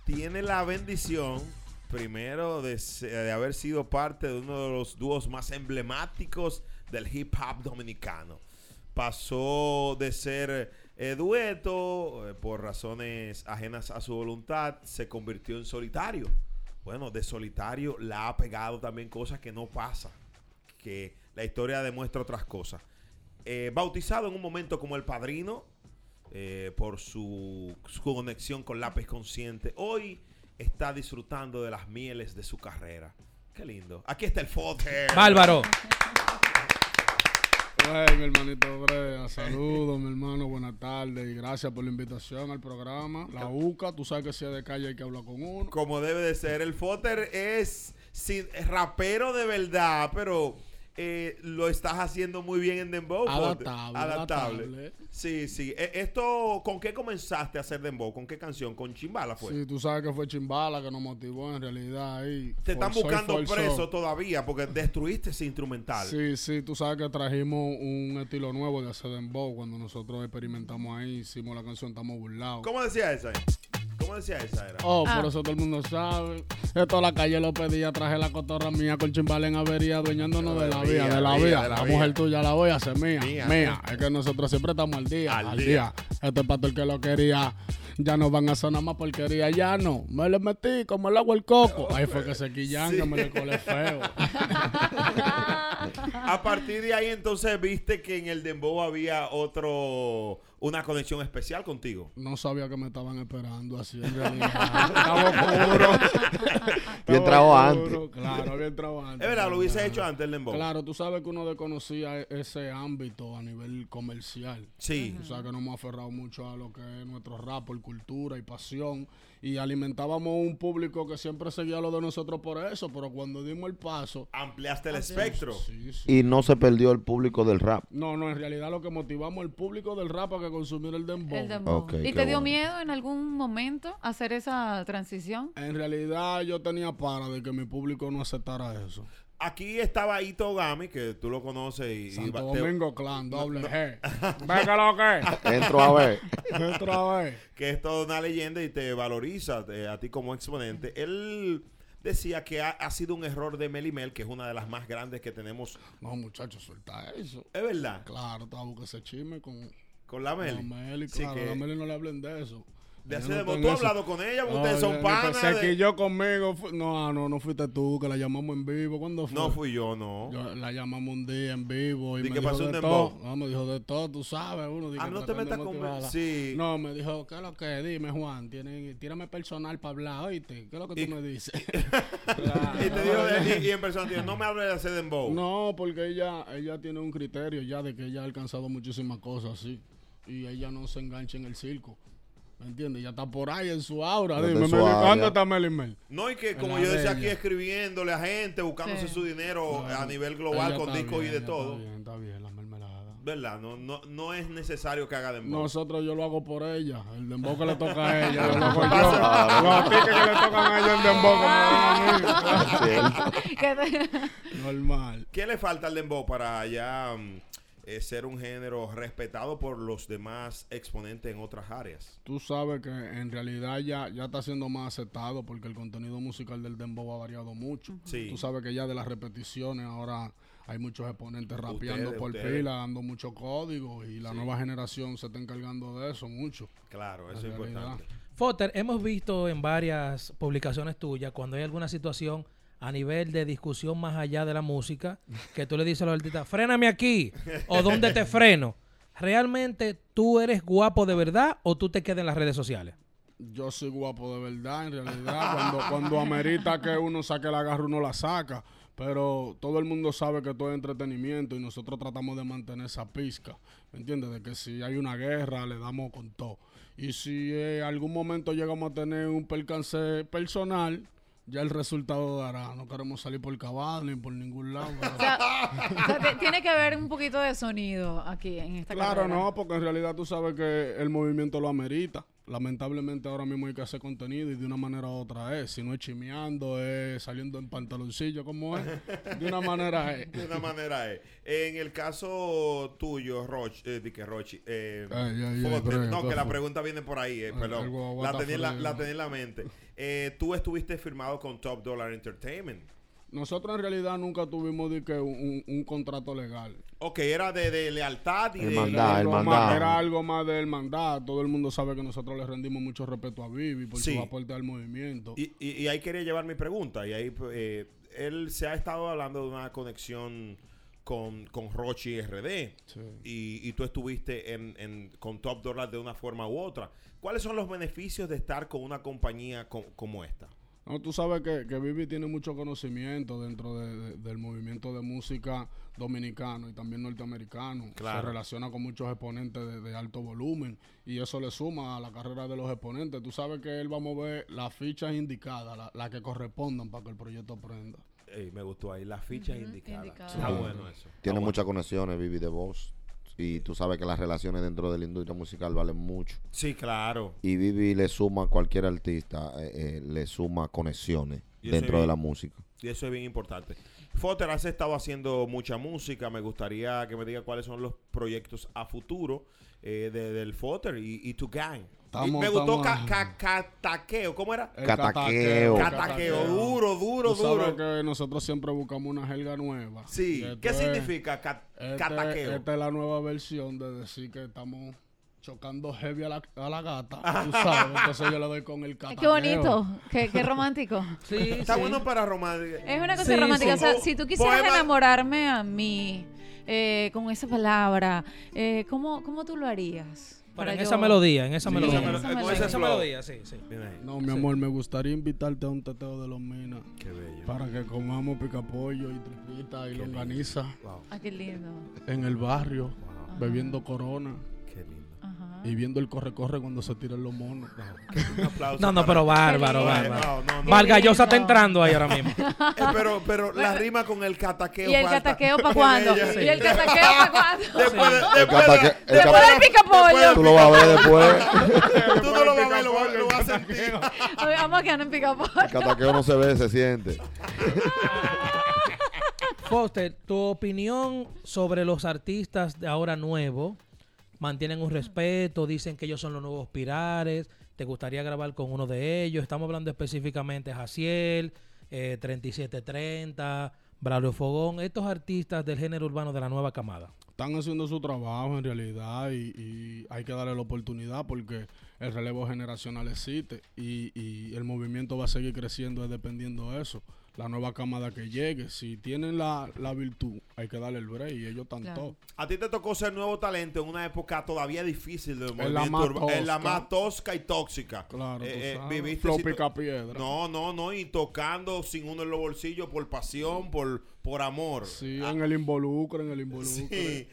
tiene la bendición, primero, de, haber sido parte de uno de los dúos más emblemáticos del hip hop dominicano. Pasó de ser eh, dueto, eh, por razones ajenas a su voluntad, se convirtió en solitario. Bueno, de solitario la ha pegado también cosas que no pasa, que la historia demuestra otras cosas. Eh, bautizado en un momento como el padrino, eh, por su, su conexión con Lápiz Consciente, hoy está disfrutando de las mieles de su carrera. Qué lindo. Aquí está el fote. Bárbaro. Hey, mi hermanito Brea, saludos, mi hermano, buenas tardes y gracias por la invitación al programa. La UCA, tú sabes que si es de calle hay que hablar con uno. Como debe de ser. El Foter es, sí, es rapero de verdad, pero eh, lo estás haciendo muy bien en Dembow. Adaptable, Adaptable. adaptable. Sí, sí. Eh, Esto, ¿con qué comenzaste a hacer Dembow? ¿Con qué canción? ¿Con Chimbala fue? Sí, tú sabes que fue Chimbala que nos motivó en realidad ahí. Te están buscando preso todavía porque destruiste ese instrumental. Sí, sí, tú sabes que trajimos un estilo nuevo de hacer dembow cuando nosotros experimentamos ahí, hicimos la canción Estamos Burlados. ¿Cómo decía esa? ¿Cómo decía esa? Era? Oh, Ah. por eso todo el mundo sabe. Esto la calle lo pedía, traje la cotorra mía con chimbal en avería, adueñándonos de la vía, de la mía, vía. de la La vía. mujer tuya la voy a hacer mía, Mía. mía. Es que nosotros siempre estamos al día, Al al, día. día. Este pato el que lo quería, ya no van a sonar más porquería, ya no. Me le metí como el agua el coco. Ahí fue que se quillan, (laughs) Sí. que me le colé feo. (laughs) A partir de ahí entonces viste que en el Dembow había otro, una conexión especial contigo. No sabía que me estaban esperando así en realidad. (laughs) Estaba oscuro. Bien oscuro. antes. Claro, bien trago antes. Es verdad, lo hubiese Claro. hecho antes el Dembow. Claro, tú sabes que uno desconocía e- ese ámbito a nivel comercial. Sí. O sea, que nos hemos aferrado mucho a lo que es nuestro rap por cultura y pasión. Y alimentábamos un público que siempre seguía lo de nosotros por eso. Pero cuando dimos el paso. Ampliaste el espectro. Sí, sí. Y no se perdió el público del rap. No, no, en realidad lo que motivamos al público del rap a que consumiera el dembow. El ¿Y te dio miedo en algún momento hacer esa transición? En realidad yo tenía para de que mi público no aceptara eso. Aquí estaba Ito Gami, que tú lo conoces y, y Santo te- Domingo Clan, doble G. (laughs) Venga lo que. Entro a ver. (laughs) Otra vez. que es toda una leyenda y te valoriza eh, a ti como exponente. Él decía que ha, ha sido un error de Melimel, que es una de las más grandes que tenemos. No, muchachos, suelta eso. Es verdad, Claro, estaba buscando ese chisme con con la Meli. la Meli. Sí, Claro, que la Meli no le hablen de eso. De hacer no está en Tú has hablado con ella, porque No, ustedes son panas. Se de- quilló conmigo. fu- No, no, no fuiste tú, que la llamamos en vivo. ¿Cuándo fue? No fui yo, no. Yo la llamamos un día en vivo y ¿Y me dijo pasó de todo. Dembow? No, me dijo de todo, tú sabes. Uno, Ah, no te metas con... con Sí. No, me dijo, ¿qué es lo que? Dime, Juan, tiene, tírame personal para hablar, oíste. ¿Qué es lo que Y- tú me dices? (laughs) Y te dijo, y, y en persona no me hables de hacer dembow. No, porque ella, ella tiene un criterio ya de que ella ha alcanzado muchísimas cosas, sí. Y ella no se engancha en el circo. ¿Me entiendes? Ella está por ahí en su aura. Dime, su Meli, ¿cuándo área. está Meli Mel? No, y que como yo decía de aquí, escribiéndole a gente, buscándose Sí. su dinero a nivel global con discos y de todo. Está bien, está bien, la mermelada. ¿Verdad? No, no, no es necesario que haga dembow. Nosotros yo lo hago por ella. El dembow que le toca a ella, lo (laughs) hago yo. Los tickets que le tocan a ella, el dembow que me a mí. (laughs) (laughs) ¿Qué te- Normal. ¿Qué le falta al dembow para ya mm, eh, ser un género respetado por los demás exponentes en otras áreas? Tú sabes que en realidad ya, ya está siendo más aceptado porque el contenido musical del dembow ha variado mucho. Sí. Tú sabes que ya de las repeticiones ahora hay muchos exponentes rapeando Ustedes, por ustedes. pila, dando mucho código y la nueva generación se está encargando de eso mucho. Claro, eso es realidad. importante. Foster, hemos visto en varias publicaciones tuyas cuando hay alguna situación a nivel de discusión más allá de la música, que tú le dices a los artistas, fréname aquí, o dónde te freno. ¿Realmente tú eres guapo de verdad o tú te quedas en las redes sociales? Yo soy guapo de verdad, en realidad. Cuando, cuando amerita que uno saque la garra, uno la saca. Pero todo el mundo sabe que todo es entretenimiento y nosotros tratamos de mantener esa pizca. ¿Me entiendes? De que si hay una guerra, le damos con todo. Y si en algún momento llegamos a tener un percance personal, ya el resultado dará. No queremos salir por cabal ni por ningún lado. (laughs) pero- O sea, o sea, te- tiene que haber un poquito de sonido aquí en esta Claro, carrera. no, porque en realidad tú sabes que el movimiento lo amerita. Lamentablemente ahora mismo hay que hacer contenido y de una manera u otra es. Si no es chimeando, es saliendo en pantaloncillo, como es. De una manera es. (laughs) De una manera es. En el caso tuyo, Roch, eh, que Rochi, eh, Foster, no, que ¿qué la pregunta viene por ahí, eh, perdón. La tenía, en la, frío. la tenía en la mente. Eh, tú estuviste firmado con Top Dollar Entertainment. Nosotros en realidad nunca tuvimos de que un, un- un contrato legal. Ok, era de, de lealtad y de... Hermandad. Era algo, hermandad. más, era algo más de hermandad. Todo el mundo sabe que nosotros le rendimos mucho respeto a Vivi por Sí. su aporte al movimiento. Y, y- y ahí quería llevar mi pregunta. Y ahí eh, él se ha estado hablando de una conexión con, con Rochi RD. Sí. Y, y tú estuviste en, en- con Top Dollar de una forma u otra. ¿Cuáles son los beneficios de estar con una compañía co- como esta? No, tú sabes que, que Vivi tiene mucho conocimiento dentro de- de- del movimiento de música dominicano y también norteamericano. Claro. Se relaciona con muchos exponentes de, de alto volumen y eso le suma a la carrera de los exponentes. Tú sabes que él va a mover las fichas indicadas, la- las que correspondan para que el proyecto prenda. Ey, me gustó ahí, las fichas indicadas. indicadas. Está bueno eso. Tiene muchas conexiones, Vivi de voz. Y tú sabes que las relaciones dentro de la industria musical valen mucho. Sí, claro. Y Vivi le suma a cualquier artista, eh, eh, le suma conexiones dentro de la música. Y eso es bien importante. Foster, has estado haciendo mucha música. Me gustaría que me diga cuáles son los proyectos a futuro eh, de- del Foster y, y tu gang. Estamos- me gustó ca- ca- cataqueo. ¿Cómo era? El Cataqueo. Cataqueo. Duro, duro, Tú sabes duro. que nosotros siempre buscamos una jerga nueva. Sí. ¿Qué es- significa ca- Este- cataqueo? Esta es la nueva versión de decir que estamos chocando heavy a la, a la gata. Tú (laughs) sabes, entonces yo le doy con el Ay, cataqueo. Qué bonito, qué, qué romántico. (laughs) Sí, Está sí. bueno para romántica. Es una cosa Sí, romántica. sí. O sea, si tú quisieras Poema- enamorarme a mí eh, con esa palabra, eh, ¿cómo, ¿cómo tú lo harías? Pero Para en yo- esa melodía, en esa Sí, melodía. esa melo- esa melodía. esa sí, sí. No, mi amor, me gustaría invitarte a un teteo de los minas Qué bello. para que comamos picapollo y tripita y Qué longaniza Wow, Ah, qué lindo. en el barrio, wow, bebiendo corona. Ajá. y viendo el corre-corre cuando se tiran los monos. (laughs) Aplauso. No, no, pero bárbaro, bárbaro. No, no, no. Vargallosa está entrando ahí ahora mismo. (laughs) Eh, pero, pero la rima con el cataqueo. ¿Y el falta. cataqueo para (laughs) cuándo? ¿Y el cataqueo para cuándo? Después, de- El después, el después cata- de- picapollo. Tú lo vas a ver después. Tú no lo vas a ver, lo, vas- lo vas a sentir. Vamos a quedar en picapollo. El cataqueo no se ve, se siente. Foster, tu opinión sobre los artistas de ahora nuevos. Mantienen un respeto, dicen que ellos son los nuevos pirares. ¿Te gustaría grabar con uno de ellos? Estamos hablando específicamente de Jaciel, eh, 3730, Braulio Fogón, estos artistas del género urbano de la nueva camada. Están haciendo su trabajo en realidad y, y hay que darle la oportunidad porque el relevo generacional existe y, y el movimiento va a seguir creciendo dependiendo de eso. La nueva camada que llegue, si tienen la, la virtud, hay que darle el break y ellos están Claro. todos. A ti te tocó ser nuevo talento en una época todavía difícil del En la movimiento más urba- En la tosca. más tosca y tóxica. Claro, Eh, tú eh, sabes. viviste picapiedra. No, no, no. Y tocando sin uno en los bolsillos por pasión, por, por amor. Sí, Ah, en el involucro, en el involucro. Sí.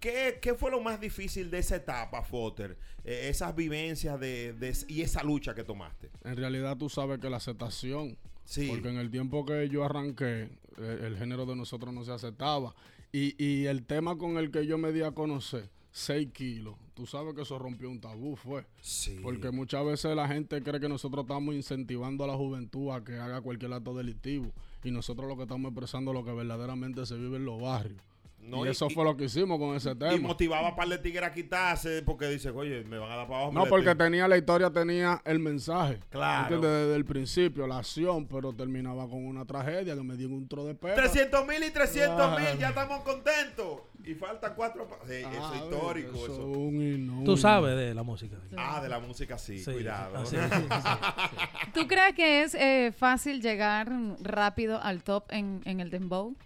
¿Qué, qué fue lo más difícil de esa etapa, Foster? Eh, esas vivencias de, de- y esa lucha que tomaste. En realidad tú sabes que la aceptación, Sí. porque en el tiempo que yo arranqué, eh, el género de nosotros no se aceptaba. Y, y el tema con el que yo me di a conocer, 6 kilos, tú sabes que eso rompió un tabú, fue. Sí. Porque muchas veces la gente cree que nosotros estamos incentivando a la juventud a que haga cualquier acto delictivo. Y nosotros lo que estamos expresando es lo que verdaderamente se vive en los barrios. No, y, y- eso y- fue lo que hicimos con ese Y tema. motivaba a par de tigres a quitarse porque dice, oye, me van a dar para abajo. No, porque tiro". tenía la historia, tenía el mensaje. Claro. ¿Entiendes? Desde el principio, la acción, pero terminaba con una tragedia que me dio un tro de pepa. 300 mil y 300 mil, Claro. ya estamos contentos. Y faltan cuatro. Sí, Ah, eso es histórico. eso Eso. es un Tú sabes de la música. Ah, de la música sí, Sí, cuidado. ah, sí, sí, sí, sí. ¿Tú crees que es eh, fácil llegar rápido al top en, en el dembow?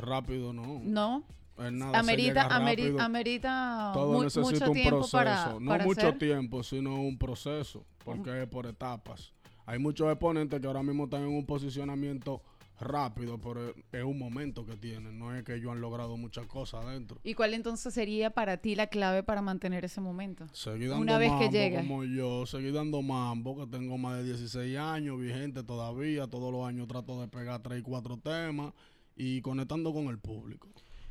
Rápido, no. No. Nada, Amerita, llega ameri- rápido. amerita Todo necesita mucho un proceso. para, no para mucho hacer. tiempo, sino un proceso. Porque es por etapas. Hay muchos exponentes que ahora mismo están en un posicionamiento rápido, pero es un momento que tienen. No es que ellos han logrado muchas cosas adentro. ¿Y cuál entonces sería para ti la clave para mantener ese momento? Dando Una vez que llegue. como yo, seguí dando mambo, que tengo más de 16 años, vigente todavía, todos los años trato de pegar 3 y 4 temas y conectando con el público.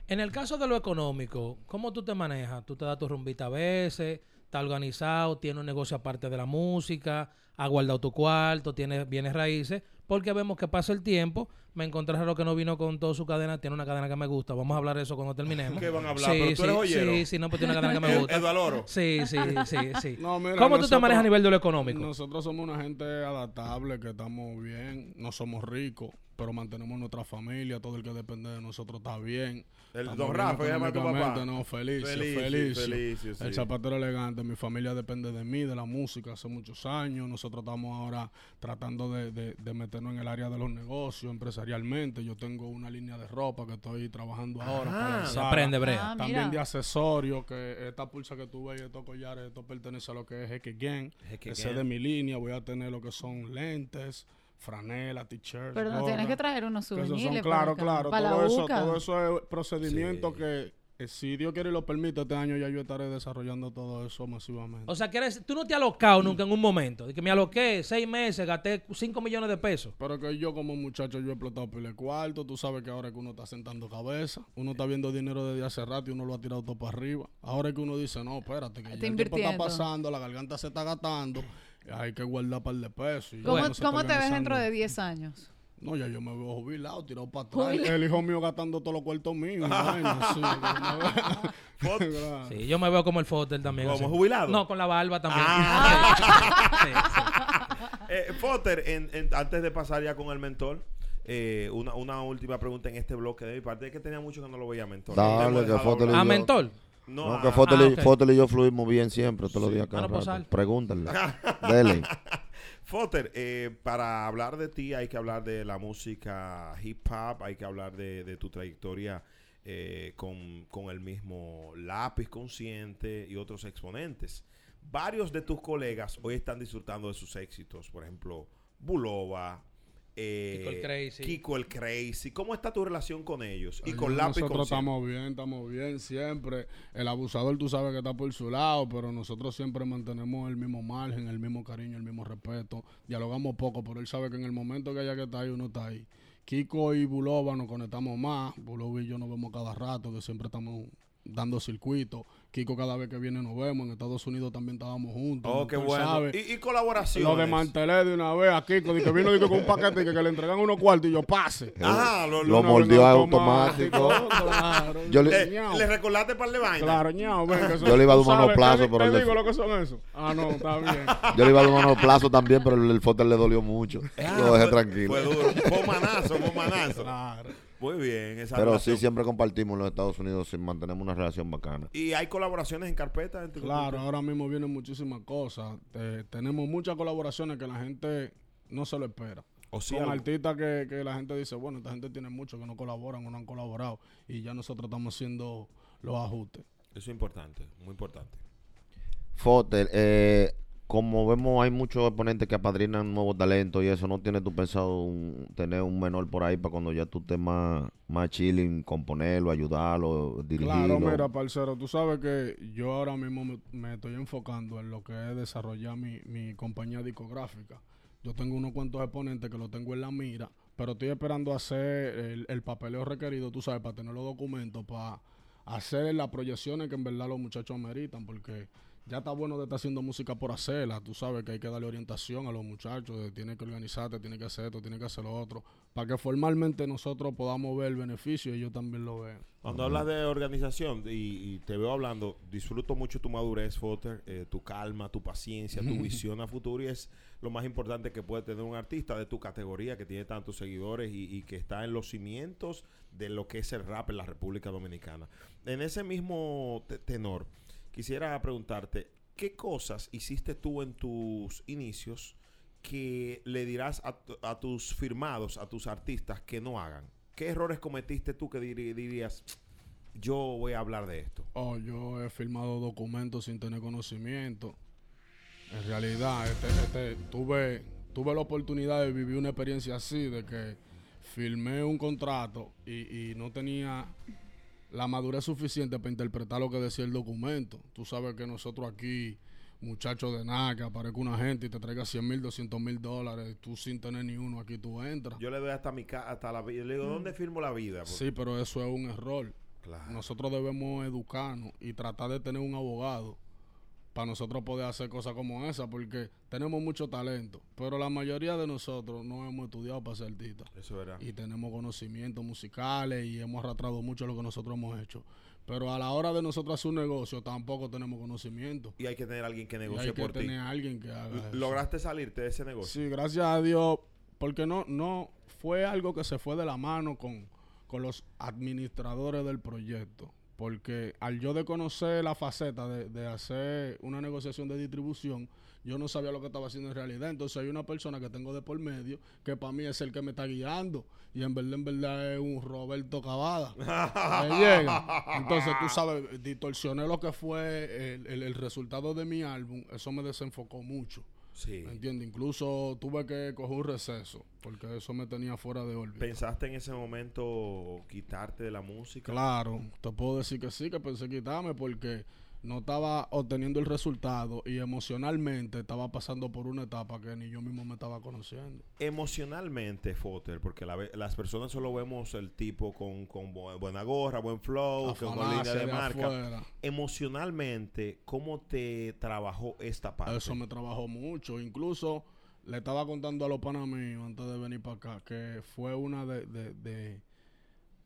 En el caso de lo económico, ¿cómo tú te manejas? Tú te das tu rumbita a veces, estás organizado, tienes un negocio aparte de la música, has guardado tu cuarto, tienes bienes raíces, porque vemos que pasa el tiempo. Me encontré a lo que no vino con toda su cadena, tiene una cadena que me gusta. Vamos a hablar de eso cuando terminemos. (laughs) ¿Qué van a hablar? Sí, ¿Pero tú eres sí, joyero? Sí, sí, no, pues tiene una cadena que me (laughs) gusta. Eduardo. Sí, sí, sí, sí. (laughs) No, mira, ¿Cómo tú te nosotros- manejas a nivel de lo económico? Nosotros somos una gente adaptable, que estamos bien, no somos ricos, pero mantenemos nuestra familia, todo el que depende de nosotros está bien. El Estamos don Rafa, llama a tu papá. económicamente, No, Felicio, Felicio, Felicio. Felicio, sí. El zapatero elegante, mi familia depende de mí, de la música, hace muchos años. Nosotros estamos ahora tratando de, de- de meternos en el área de los negocios empresarialmente. Yo tengo una línea de ropa que estoy trabajando ahora. para lanzarla. Aprende, Brea. Ah, También de accesorios, que esta pulsa que tú ves y estos collares, esto pertenece a lo que es Jeque Gang. Ese es de mi línea. Voy a tener lo que son lentes, franela, t-shirts. Pero no tienes que traer unos que esos son- souvenirs. claro, claro. para Todo la eso, todo eso es procedimiento Sí. que, eh, si Dios quiere y lo permite, este año ya yo estaré desarrollando todo eso masivamente. O sea, que eres- tú no te has alocado nunca en un momento. De que me aloqué seis meses, gasté 5 millones de pesos. Pero que yo como muchacho yo he explotado pile cuarto, tú sabes que ahora es que uno está sentando cabeza, uno está viendo dinero desde hace rato y uno lo ha tirado todo para arriba. Ahora es que uno dice, no, espérate, que ya el tiempo está pasando, la garganta se está gastando, hay que guardar par de pesos. y ¿Cómo, cómo te ves dentro de 10 años? No, ya yo me veo jubilado, tirado para atrás. Jubilado. El hijo mío gastando todos los cuartos míos. (laughs) sí, Fot- claro. (laughs) Sí, yo me veo como el Fotel también. ¿Como así. jubilado? No, con la barba también. Ah. Sí, sí. Eh, Foster, en- en- antes de pasar ya con el mentor, eh, una, una última pregunta en este bloque de mi parte. Es que tenía mucho que no lo veía mentor. Dale, No que Foster. ¿A yo- mentor? No, No, que Fotel, ah, y, ok. Fotel y yo fluimos bien siempre, todos los días cada no, rato. Pregúntale. (laughs) Dele. Foster, eh, para hablar de ti hay que hablar de la música hip hop, hay que hablar de, de tu trayectoria eh, con, con el mismo lápiz consciente y otros exponentes. Varios de tus colegas hoy están disfrutando de sus éxitos, por ejemplo, Bulova, eh, Kiko el Crazy. Kiko el Crazy. ¿Cómo está tu relación con ellos? Y Ay, con lápiz nosotros estamos bien, estamos bien siempre. El abusador tú sabes que está por su lado, pero nosotros siempre mantenemos el mismo margen, el mismo cariño, el mismo respeto. Dialogamos poco, pero él sabe que en el momento que haya que estar ahí, uno está ahí. Kiko y Bulova nos conectamos más. Bulova y yo nos vemos cada rato, que siempre estamos dando circuitos. Kiko cada vez que viene nos vemos. En Estados Unidos también estábamos juntos. Oh, qué bueno. sabe. Y, y colaboraciones. Lo desmantelé de una vez a Kiko, que vino con un paquete y que, que le entregan unos cuartos y yo pase. (laughs) Ajá, lo, Lo lo- mordió Una automático. Claro. Yo le- le, Ñao. le recordaste par de vainas. Claro, ñao, ven, que eso- Yo le iba a dar un monoplazo, ¿qué di- pero ¿qué el de- digo lo que son eso? Ah, no, está bien. Yo le iba a dar un monoplazo también, pero el, el Fotel le dolió mucho. Ah, lo dejé fue- tranquilo. Fue duro. Fue un manazo, fue manazo. Claro. Muy bien, esa Pero relación. sí, siempre compartimos en los Estados Unidos y mantenemos una relación bacana. ¿Y hay colaboraciones en carpeta? entre- Claro, ahora mismo vienen muchísimas cosas. Eh, tenemos muchas colaboraciones que la gente no se lo espera. O sí, Con artistas que, que la gente dice, bueno, esta gente tiene mucho que no colaboran o no han colaborado. Y ya nosotros estamos haciendo los ajustes. Eso es importante, muy importante. Fotel, eh, como vemos, hay muchos exponentes que apadrinan nuevos talentos y eso. ¿No tienes tú pensado un- tener un menor por ahí para cuando ya tú estés más, más chilling, componerlo, ayudarlo, dirigirlo? Claro, mira, parcero, tú sabes que yo ahora mismo me, me estoy enfocando en lo que es desarrollar mi, mi compañía discográfica. Yo tengo unos cuantos exponentes que lo tengo en la mira, pero estoy esperando hacer el, el papeleo requerido, tú sabes, para tener los documentos, para hacer las proyecciones que en verdad los muchachos ameritan, porque ya está bueno de estar haciendo música por hacerla. Tú sabes que hay que darle orientación a los muchachos, de tiene que organizarte, tiene que hacer esto, tiene que hacer lo otro, para que formalmente nosotros podamos ver el beneficio y ellos también lo vean. Cuando hablas de organización y, y te veo hablando, disfruto mucho tu madurez, Foster, eh, tu calma, tu paciencia, tu (laughs) visión a futuro y es lo más importante que puede tener un artista de tu categoría que tiene tantos seguidores y, y que está en los cimientos de lo que es el rap en la República Dominicana. En ese mismo te- tenor, quisiera preguntarte, ¿qué cosas hiciste tú en tus inicios que le dirás a, a tus firmados, a tus artistas que no hagan? ¿Qué errores cometiste tú que dirías, yo voy a hablar de esto? Oh, yo he firmado documentos sin tener conocimiento. En realidad, este, este, tuve, tuve la oportunidad de vivir una experiencia así, de que firmé un contrato y no tenía la madurez suficiente para interpretar lo que decía el documento. Tú sabes que nosotros aquí, muchachos de nada, que aparezca una gente y te traiga 100 mil, 200 mil dólares, tú sin tener ni uno aquí tú entras. Yo le doy hasta mi ca- hasta la vida. Le digo, ¿dónde firmo la vida? Porque- Sí, pero eso es un error. Claro. Nosotros debemos educarnos y tratar de tener un abogado para nosotros poder hacer cosas como esa, porque tenemos mucho talento, pero la mayoría de nosotros no hemos estudiado para ser artistas Eso era. y tenemos conocimientos musicales y hemos arrastrado mucho lo que nosotros hemos hecho. Pero a la hora de nosotros hacer un negocio tampoco tenemos conocimiento. Y hay que tener alguien que Y negocie hay que por ti. tener a alguien que haga eso. ¿Lograste salirte de ese negocio? Sí, gracias a Dios, porque no, no fue algo que se fue de la mano con, con los administradores del proyecto. Porque al yo de conocer la faceta de, de hacer una negociación de distribución, yo no sabía lo que estaba haciendo en realidad. Entonces hay una persona que tengo de por medio que para mí es el que me está guiando. Y en verdad, en verdad es un Roberto Cavada. (laughs) me llega. Entonces tú sabes, distorsioné lo que fue el, el- el resultado de mi álbum. Eso me desenfocó mucho. Sí. ¿Me entiendes? Incluso tuve que coger un receso porque eso me tenía fuera de órbita. ¿Pensaste en ese momento quitarte de la música? Claro, te puedo decir que sí, que pensé quitarme porque no estaba obteniendo el resultado y emocionalmente estaba pasando por una etapa que ni yo mismo me estaba conociendo. Emocionalmente, Foster, porque la las personas solo vemos el tipo con, con bu- buena gorra, buen flow, con línea de marca. afuera. Emocionalmente, ¿cómo te trabajó esta parte? Eso me trabajó mucho. Incluso le estaba contando a los panas míos antes de venir para acá que fue una de, de- de-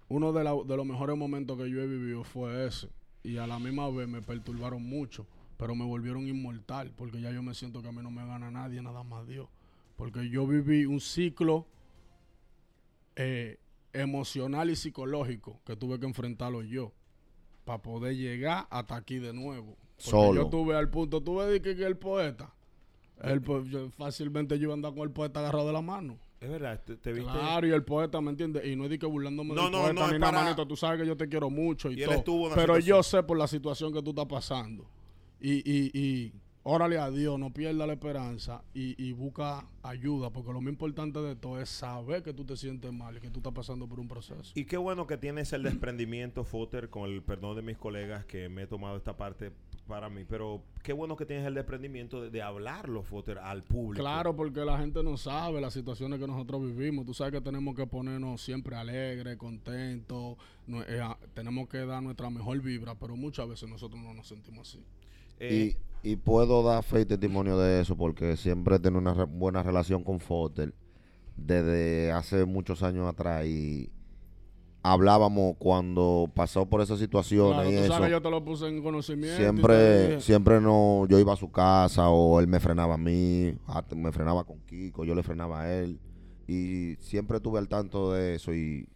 uno de, la- de los mejores momentos que yo he vivido fue ese. Y a la misma vez me perturbaron mucho, pero me volvieron inmortal porque ya yo me siento que a mí no me gana nadie, nada más Dios. Porque yo viví un ciclo eh, emocional y psicológico que tuve que enfrentarlo yo para poder llegar hasta aquí de nuevo. Porque Solo. yo tuve al punto, tuve que, que el poeta, el fácilmente yo iba a andar con el poeta agarrado de la mano. Es verdad, te, te viste... Claro, y el poeta, ¿me entiendes? Y no es de que burlándome No, del no, poeta no, ni nada, para- manito. Tú sabes que yo te quiero mucho y, todo. Pero situación. yo sé por la situación que tú estás pasando. Y, y, y órale a Dios, no pierda la esperanza y, y busca ayuda, porque lo más importante de todo es saber que tú te sientes mal y que tú estás pasando por un proceso. Y qué bueno que tienes el desprendimiento, Foster, con el perdón de mis colegas que me he tomado esta parte para mí, pero qué bueno que tienes el desprendimiento de, de hablarlo, Foster, al público. Claro, porque la gente no sabe las situaciones que nosotros vivimos. Tú sabes que tenemos que ponernos siempre alegres, contentos. no- eh, tenemos que dar nuestra mejor vibra, pero muchas veces nosotros no nos sentimos así. Eh, y, y puedo dar fe y testimonio de eso porque siempre he tenido una re- buena relación con Foster desde hace muchos años atrás y hablábamos cuando pasó por esas situaciones Claro, y tú eso. sabes, yo te lo puse en conocimiento. Siempre, siempre no, yo iba a su casa o él me frenaba a mí, hasta me frenaba con Kiko, yo le frenaba a él y siempre estuve al tanto de eso y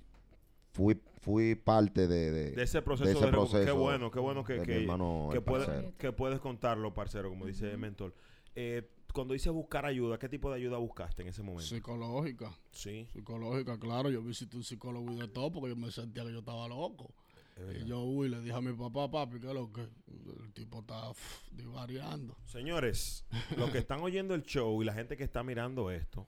fui, fui parte de, de, de ese proceso de de, ese proceso qué bueno, qué bueno que, de que, que puede- que puedes contarlo, parcero, como dice el mentor. Eh, cuando dices buscar ayuda, ¿qué tipo de ayuda buscaste en ese momento? Psicológica. Sí. Psicológica, claro. Yo visité un psicólogo y de todo porque yo me sentía que yo estaba loco. es. Y yo, uy, le dije a mi papá, papi, ¿qué es lo que? El tipo está divariando. Señores, los que están oyendo el show y la gente que está mirando esto,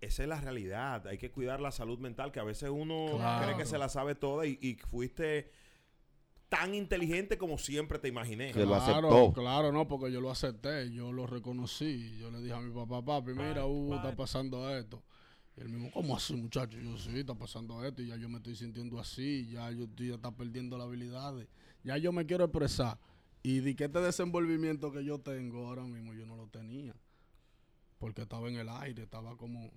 esa es la realidad. Hay que cuidar la salud mental, que a veces uno Claro. cree que se la sabe toda y, y fuiste tan inteligente como siempre te imaginé. Que lo claro, aceptó. claro, no, porque yo lo acepté, yo lo reconocí. Yo le dije a mi papá, papi, mira, uh, está pasando esto. Y él mismo, ¿cómo así, muchacho? Yo sí, está pasando esto y ya yo me estoy sintiendo así, ya yo estoy ya está perdiendo las habilidades. Ya yo me quiero expresar Y di que este desenvolvimiento que yo tengo ahora mismo yo no lo tenía. Porque estaba en el aire, estaba como,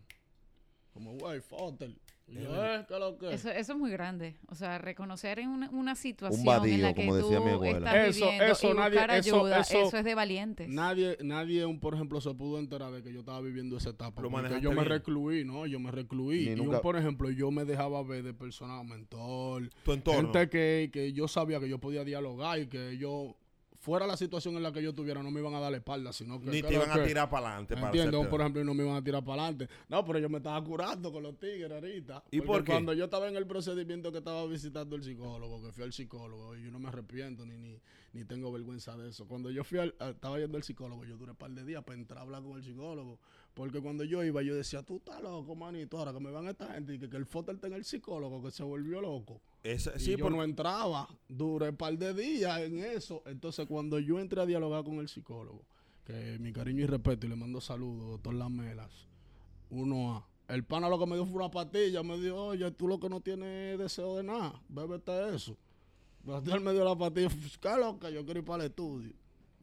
como, güey, Fotel. Yo, eh. Eso, eso es muy grande. O sea, reconocer en una, una situación vadío, en la que como decía tú mi abuela. estás Eso- viviendo eso y nadie- buscar eso- ayuda, eso- eso, es de valientes. Nadie, nadie, un, por ejemplo, se pudo enterar de que yo estaba viviendo esa etapa. Porque yo me recluí, ¿no? Yo me recluí. Ni y, nunca- un, por ejemplo, yo me dejaba ver de persona mentor. Tu entorno. Gente que, que yo sabía que yo podía dialogar y que yo, fuera la situación en la que yo estuviera, no me iban a dar la espalda, sino que... Ni te iban a tirar para adelante. Para Entiendo, por ejemplo, no me iban a tirar para adelante. No, pero yo me estaba curando con los tigres ahorita. ¿Y Porque por qué? Cuando yo estaba en el procedimiento que estaba visitando el psicólogo, que fui al psicólogo, y yo no me arrepiento ni, ni, ni tengo vergüenza de eso. Cuando yo fui al, estaba yendo al psicólogo, yo duré un par de días para entrar a hablar con el psicólogo. Porque cuando yo iba, yo decía, tú estás loco, manito, ahora que me van esta gente y que, que el fotel tenga el psicólogo, que se volvió loco. Esa- Y sí, yo por- no entraba, duré un par de días en eso. Entonces, cuando yo entré a dialogar con el psicólogo, que mi cariño y respeto, y le mando saludos, doctor Lamelas, uno a. El pana lo que me dio fue una patilla, me dijo, oye, tú lo que no tienes deseo de nada, bébete eso. Pero (laughs) él me dio la patilla, ¿qué es lo que yo quiero ir para el estudio?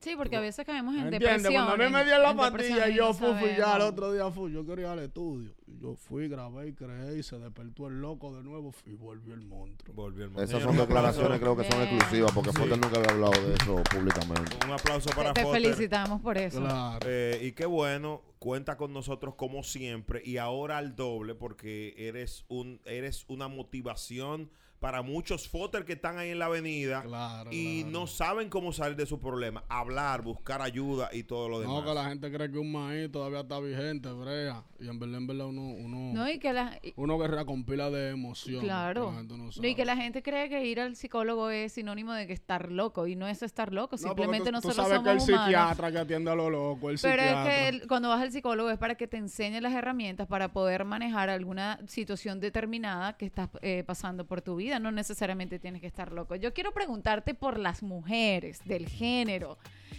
Sí, porque a veces caemos en ¿Entiendes? depresión. Cuando a mí me dio la y yo no fui, fui ya, el otro día fui, yo quería ir al estudio. Yo fui, grabé y creé y se despertó el loco de nuevo y volvió el monstruo. Volvió el Esas son declaraciones creo que son exclusivas porque Fotel nunca había hablado de eso públicamente. Un aplauso para Te, te Foster. felicitamos por eso. Claro. Eh, y qué bueno, cuenta con nosotros como siempre y ahora al doble porque eres un eres una motivación para muchos foter que están ahí en la avenida Claro, y claro. no saben cómo salir de su problema, hablar, buscar ayuda y todo lo demás. No, que la gente cree que un maíz todavía está vigente, brea. Y en verdad, en verdad, uno, uno, No, y que la, y- uno guerrea con pila de emoción. Claro. que la gente no No, y que la gente cree que ir al psicólogo es sinónimo de que estar loco. Y no es estar loco. No, Simplemente tú- nosotros tú sabes somos que el humanos. psiquiatra que atiende a lo loco, el Pero es psiquiatra. que el- cuando vas al psicólogo es para que te enseñe las herramientas para poder manejar alguna situación determinada que estás eh, pasando por tu vida. No necesariamente tienes que estar loco. Yo quiero preguntarte por las mujeres del género.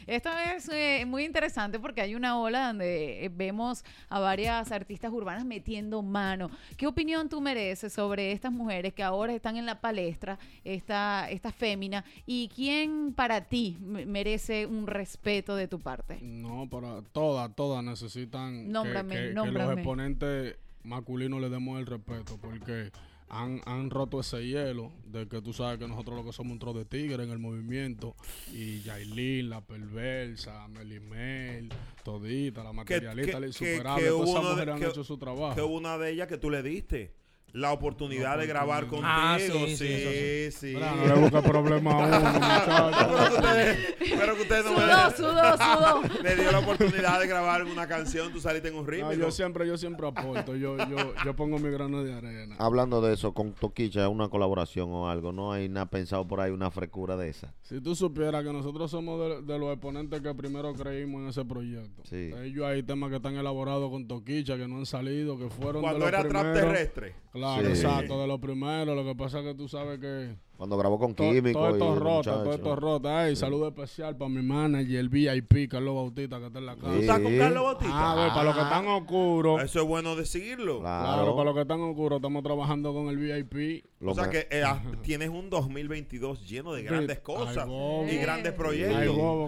Esto es eh, muy interesante porque hay una ola donde eh, vemos a varias artistas urbanas metiendo mano. ¿Qué opinión tú mereces sobre estas mujeres que ahora están en la palestra, esta, esta fémina? ¿Y quién para ti me- merece un respeto de tu parte? No, para todas, todas necesitan que- Nómbrame, que, que nómbrame. los exponentes masculinos le demos el respeto porque han, han roto ese hielo de que tú sabes que nosotros lo que somos un tro de tigre en el movimiento y Yailin, la perversa, Melimel, todita, la materialista, la insuperable, todas hubo esas mujeres han hecho su trabajo. que una de ellas que tú le diste la oportunidad de grabar contigo. Ah, sí, sí, sí, no le busques problema a uno, (laughs) muchacho. Espero que ustedes, no me Sudó, sudó, sudó. (laughs) le dio la oportunidad de grabar una canción, tú saliste en un ritmo. No, yo siempre, yo siempre aporto, yo, yo, yo pongo mi grano de arena. Hablando de eso, con Toquicha, una colaboración o algo, no hay nada pensado por ahí, una frescura de esa. Si tú supieras que nosotros somos de, de los exponentes que primero creímos en ese proyecto. Sí. Ellos hay temas que están elaborados con Toquicha, que no han salido, que fueron Cuando de los era trap primeros. terrestre. Claro, Sí. exacto, de los primeros. Lo que pasa es que tú sabes que Cuando grabó con to- Químico todo esto rota, todo esto rota. Ay, saludo especial para mi manager, el VIP, Carlos Bautista, que está en la casa. ¿Tú estás con Sí. Carlos Bautista? Ah, a ver, para los que están oscuros. Eso es bueno decirlo. Claro, Claro. para los que están oscuros, estamos trabajando con el VIP. Lo o sea que eh, ah, tienes un 2022 lleno de grandes Ay, cosas bobo. y grandes proyectos. Ay,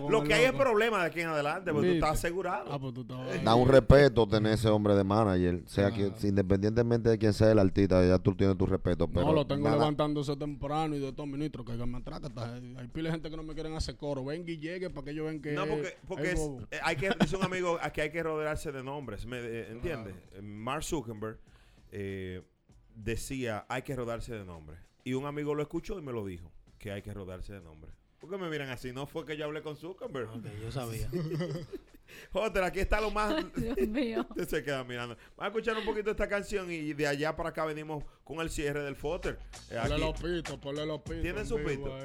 Lo que hay es problema de aquí en adelante, porque tú estás asegurado. Ah, pues tú estabas. Da un respeto tener ese hombre de manager, sea que Claro. independientemente de quién sea el artista, ya tú tienes tu respeto. Pero no, lo tengo nada- levantándose temprano y de estos ministros que me está- hay pila de gente que no me quieren hacer coro. Venga y llegue para que ellos vean que No, porque, porque es eh, hay que, dice un amigo que hay que rodearse de nombres, ¿me eh, entiendes? Eh, Mark Zuckerberg eh, decía, hay que rodarse de nombres. Y un amigo lo escuchó y me lo dijo, que hay que rodarse de nombres. ¿Por qué me miran así? No fue que yo hablé con Zuckerberg. Ok, yo sabía. (laughs) Joder, aquí está lo más... Dios mío. (laughs) Usted se queda mirando. Vamos a escuchar un poquito esta canción y de allá para acá venimos con el cierre del Fotter. Eh, Ponle los pitos, ponle los pitos. ¿Tiene en su pito?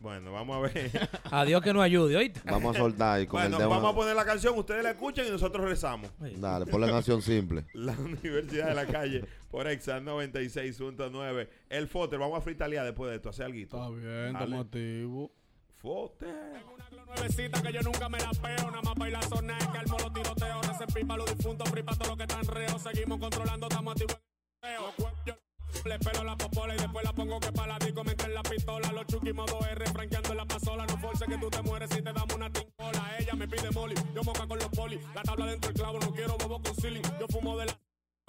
Bueno, vamos a ver. (laughs) Adiós que no ayude, ¿oíste? Vamos a soltar y con bueno, el tema. vamos a poner la canción, ustedes la escuchan y nosotros rezamos. Dale, pon la canción simple. La Universidad de la Calle por Exa 96.9. El Fotter, vamos a fritalear después de esto, hacer algo. Está bien, estamos activos. Fotter. Nuevecita que yo nunca me la peo, nada más bailar zona que armo los tiroteos, recién pipa los difuntos, fripa todo lo que están reos, seguimos controlando, estamos activos en Le pelo la popola y después la pongo que para la disco me en la pistola. Los chuki modo R, franqueando la pasola. No force que tú te mueres si te damos una tincola. Ella me pide molly, yo moca con los poli. La tabla dentro del clavo, no quiero bobo con ceiling. Yo fumo de la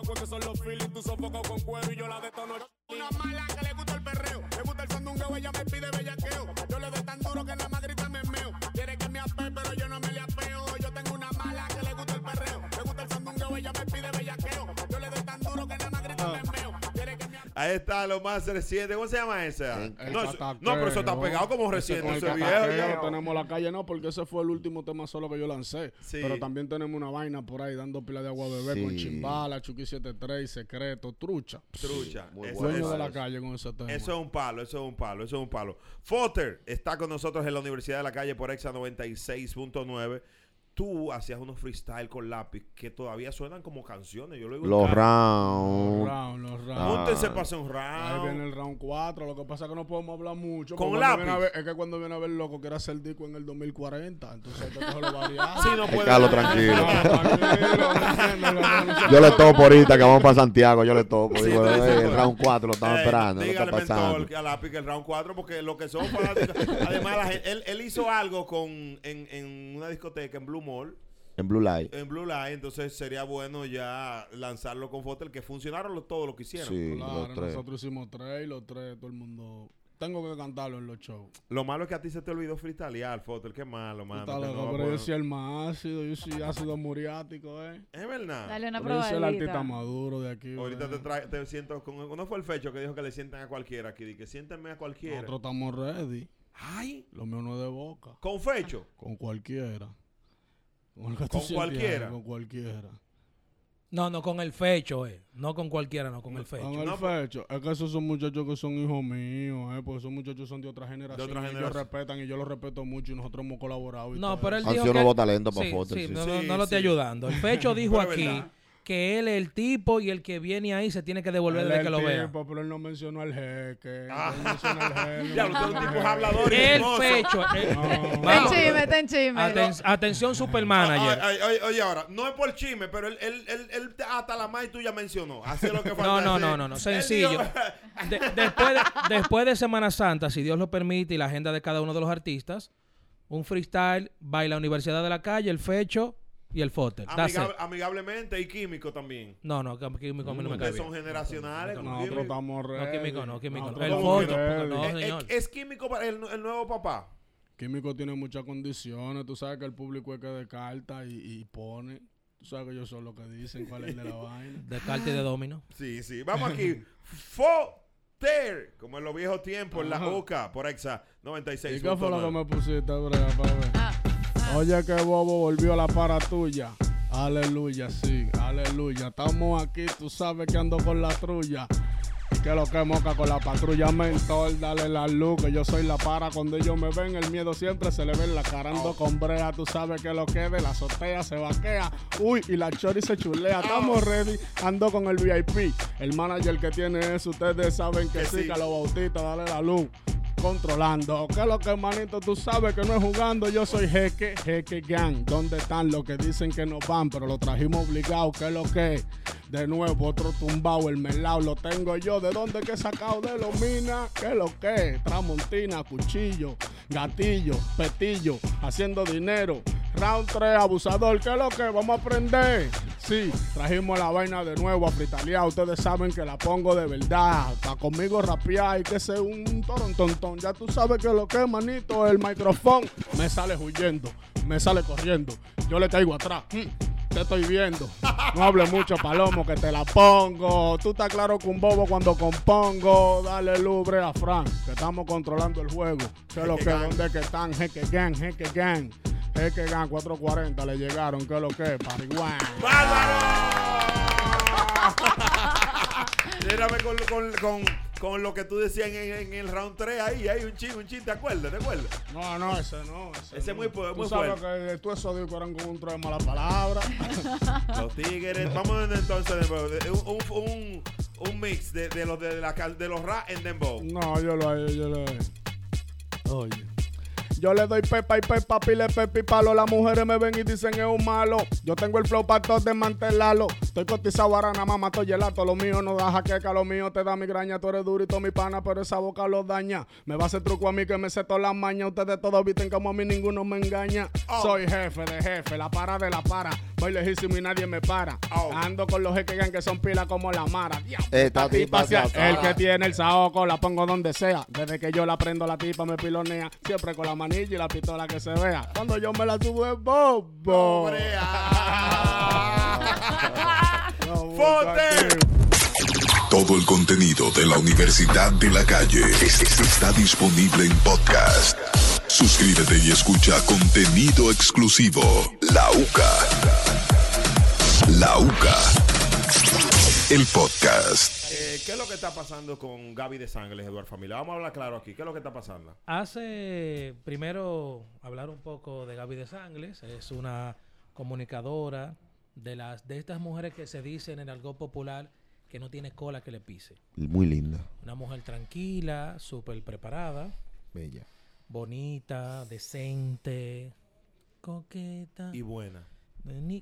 porque son los feelings. Tú sofoco con cuero y yo la detono. Una mala que le gusta el perreo, le gusta el sandungueo, ella me pide bellaqueo. Yo le doy tan duro que nada más grita me meo. Quiere que me ape, pero yo no me le apeo. (laughs) Ahí está lo más reciente. ¿Cómo se llama esa? El No, eso- cataqueo. no, pero eso está pegado como Ese reciente. con el Ese viejo tenemos la calle, no, porque ese fue el último tema solo que yo lancé. Sí. Pero también tenemos una vaina por ahí dando pila de agua bebé con Sí. chimbala, Chucky 73, secreto, trucha. Trucha. Muy Eso- Dueño eso- de la calle con ese tema. Eso es un palo, eso es un palo, eso es un palo. Foster está con nosotros en la Universidad de la Calle por Exa 96.9. Tú hacías unos freestyle con lápiz que todavía suenan como canciones. Yo lo digo Los rounds. rounds, los rounds. Ah. Póntense para hacer un Ahí viene round. el round 4. Lo que pasa es que no podemos hablar mucho. ¿Con lápiz? ver- es que cuando viene a ver loco quiere hacer disco en el 2040. Entonces hay que cogerlo (laughs) variado. Sí, no puede- Carlos, tranquilo. (laughs) Yo le topo ahorita que vamos para Santiago, yo le topo. Sí, Digo, sí, sí, "Ey, sí. el round 4 lo estamos Eh, esperando, ¿qué está dígale, pasando? mentor, que a lápiz que el round 4, porque lo que son fanáticos. Además, la gente- él, él hizo algo con, en, en una discoteca en Blue En Blue Light. en Blue Line, entonces sería bueno ya lanzarlo con Foster, que funcionaron lo- todo lo que hicieron. Sí, Claro, los tres. nosotros hicimos tres y los tres, todo el mundo. Tengo que cantarlo en los shows. Lo malo es que a ti se te olvidó freestylear, Foster, qué malo, mano. Loco, no pero yo soy el más ácido, yo soy ácido muriático, eh. Es verdad. Dale una Pero yo soy el artista probadita. maduro de aquí. Ahorita te, trae- te siento con. Uno fue el fecho que dijo que le sientan a cualquiera aquí. di Que siéntenme a cualquiera. Nosotros estamos ready. Ay, Lo mío no es de boca. con fecho. Con cualquiera. Con, el que tú ¿Con sientes cualquiera? Con cualquiera. No, no, con el fecho, eh. No con cualquiera, no, con el fecho. Con el No, pues- fecho. Es que esos son muchachos que son hijos míos, eh. Porque esos muchachos son de otra generación. otra y generación. Ellos respetan y yo los respeto mucho y nosotros hemos colaborado. y No, todo pero él eso. Han dijo sido que... nuevo talento para Sí, Foster, sí, sí. no, no, Sí, no lo estoy ayudando. El fecho (laughs) dijo aquí verdad. Que él es el tipo y el que viene ahí se tiene que devolver de que lo vea. tipo, Pero él no mencionó al jeque. Ah. Él mencionó al jeque. (laughs) Ya, no usted es un mencionó tipo al jeque. hablador El fecho. eh, No. Ten vamos. chisme, ten chisme. Aten- atención, Supermanager. Ay, oye, ahora, no es por chisme, pero él, él, él, él hasta la más tuya mencionó. Así es lo que falta. No, no, no, no, no, sencillo. De- después, de, después de Semana Santa, si Dios lo permite y la agenda de cada uno de los artistas, un freestyle, baila Universidad de la Calle, el Fecho y el Foster. Amigable- amigablemente y químico también. No, no, que químico a mí no me cae Ustedes son bien. generacionales. con Nosotros estamos. No, químico no, químico no. El no, ¿Es- señor. ¿Es, es químico para el, el nuevo papá? Químico tiene muchas condiciones. Tú sabes que el público es que de carta y, y pone. Tú sabes que ellos son los que dicen cuál es el de la (laughs) vaina. De carta y de domino. Sí, sí. Vamos aquí. Foster, como en los viejos tiempos, en la. UCA, por Exa 96. ¿Y qué fue lo que me pusiste, brea, pa' ver? Ah. Oye, que bobo volvió la para tuya. Aleluya, sí, aleluya. Estamos aquí, tú sabes que ando con la trulla. Y que lo que moca con la patrulla mentor, dale la luz, que yo soy la para. Cuando ellos me ven, el miedo siempre se le ve en la cara. Ando con brea, tú sabes que lo que de la azotea se vaquea. Uy, y la chori se chulea. Estamos ready, ando con el VIP. El manager que tiene eso, ustedes saben que, Que sí, sí. que lo bautista, dale la luz controlando. ¿Qué es lo que, manito? Tú sabes que no es jugando. Yo soy Jeque, Jeque Gang. ¿Dónde están los que dicen que no van? Pero lo trajimos obligado. ¿Qué es lo que? De nuevo, otro tumbao. El melao lo tengo yo. ¿De dónde que he sacado? De los minas. ¿Qué lo que? Tramontina, cuchillo, gatillo, petillo, haciendo dinero. Round 3, abusador. ¿Qué es lo que? Vamos a aprender. Sí, trajimos la vaina de nuevo a fritalear. Ustedes saben que la pongo de verdad. Pa' conmigo rapear hay que ser un torontontón. Ya tú sabes que lo que es, manito, el micrófono me sale huyendo, me sale corriendo. Yo le caigo atrás. Mm, Te estoy viendo. No hable mucho, palomo, que te la pongo. Tú estás claro que un bobo cuando compongo. Dale lubre a Frank, que estamos controlando el juego. ¿Qué es lo que? ¿Dónde que están? Jeque Gang, Jeque Gang. Jeque Gang 440 le llegaron. ¿Qué es lo que? Pariguán. ¡Bárbaro! (laughs) Con, con, con, con lo que tú decías en, en el round 3 ahí, hay un chin, un chin, ¿te acuerdas? ¿Te acuerdas? No, no, ese no. Ese, Ese no. muy fu- Tú muy sabes fuerte. que tú esos discos eran con un tren de mala palabra. (laughs) Los tigres. Vamos entonces un, un, un, un mix de, de los de, la, de los rap en Dembow. no, yo lo yo lo. Oye. Yo le doy pepa y pepa, pile pepa y palo. Las mujeres me ven y dicen es un malo. Yo tengo el flow para todos desmantelarlo. Estoy cotizado ahora, nada más mato gelato. Lo mío no da jaqueca, lo mío te da migraña. Tú eres durito, mi pana, pero esa boca lo daña. Me va a hacer truco a mí que me sé todas las mañas. Ustedes todos visten como a mí ninguno me engaña. Soy jefe de jefe, la para de la para. Voy lejísimo y nadie me para. Ando con los jeques que son pilas como la mara. Esta tipa se el que tiene el saoco la pongo donde sea. Desde que yo la prendo, la tipa me pilonea. Siempre con la y la pistola que se vea. Cuando yo me la subo es bobo. (laughs) Todo el contenido de la Universidad de la Calle es- es- está disponible en podcast. Suscríbete y escucha contenido exclusivo. La UCA. La UCA. El podcast. Eh, ¿Qué es lo que está pasando con Gaby de Sangles, Eduardo Familia? Vamos a hablar claro aquí. ¿Qué es lo que está pasando? Hace primero hablar un poco de Gaby de Sangles. Es una comunicadora de las de estas mujeres que se dicen en algo popular que no tiene cola que le pise. Muy linda. Una mujer tranquila, súper preparada, Bella. bonita, decente, coqueta. Y buena.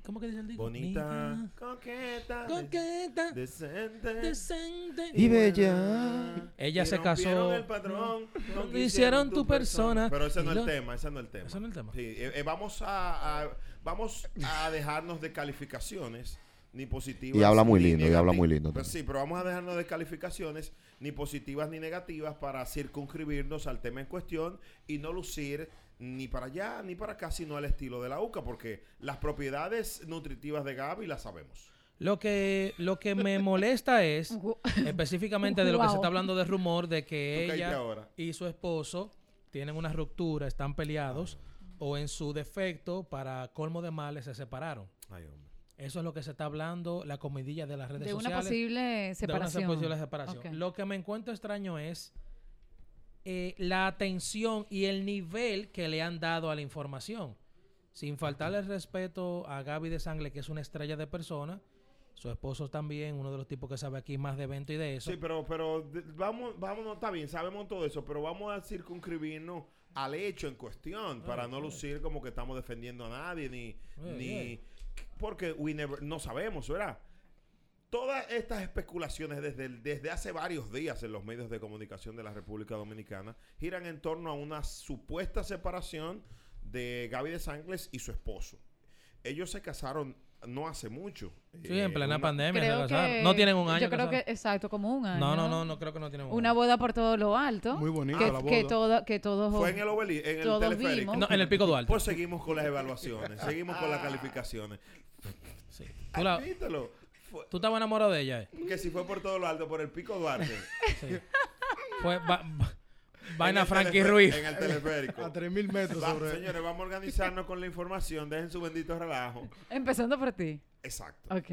¿Cómo que dice el dicho? Bonita. Coqueta. Coqueta. Decente. Decente. Y bella. Ella Y se casó. el patrón, No no hicieron tu persona. Pero ese no es el tema, ese no es el tema. Ese no es el tema. Sí, eh, eh, vamos a, a- vamos a dejarnos de calificaciones ni positivas. Y habla muy ni lindo, y habla muy lindo Pues sí, pero vamos a dejarnos de calificaciones ni positivas ni negativas para circunscribirnos al tema en cuestión y no lucir ni para allá ni para acá, sino al estilo de la UCA, porque las propiedades nutritivas de Gaby las sabemos. Lo que, lo que me (laughs) molesta es específicamente de lo que se está hablando de rumor de que ella ahora. y su esposo tienen una ruptura, están peleados o en su defecto, para colmo de males, se separaron. Ay, hombre. Eso es lo que se está hablando, la comidilla de las redes De una sociales. posible de una separación. posible separación. Lo que me encuentro extraño es eh, la atención y el nivel que le han dado a la información. Sin faltarle el respeto a Gaby de Sangle, que es una estrella de persona. Su esposo también, uno de los tipos que sabe aquí más de evento y de eso. Sí, pero, pero vamos, vamos, está bien, sabemos todo eso, pero vamos a circunscribirnos al hecho en cuestión para no lucir como que estamos defendiendo a nadie ni, ni porque we never- no sabemos, ¿verdad? Todas estas especulaciones desde, el- desde hace varios días en los medios de comunicación de la República Dominicana giran en torno a una supuesta separación de Gaby de Sangles y su esposo. Ellos se casaron no hace mucho. Sí, en Eh, plena una- pandemia. se Creo casaron. que, no tienen un año. Yo creo que, exacto, como un año. No, no, no, no creo que no tienen un Una año. boda por todo lo alto. Muy bonita que, la que boda. todo- que todos. Fue en el Oveli, en el Todos teleférico. vimos. No, en el Pico Duarte. Pues seguimos con las evaluaciones, seguimos con las calificaciones. Sí. Admítelo. Fue- tú estabas enamorado de ella. eh. que si fue por todo lo alto, por el Pico Duarte. (laughs) Sí. Fue va- va- vaina Frankie Ruiz. En el teleférico. A 3.000 metros Va- sobre señores, vamos a organizarnos con la información. Dejen su bendito relajo. Empezando por ti. Exacto. Ok.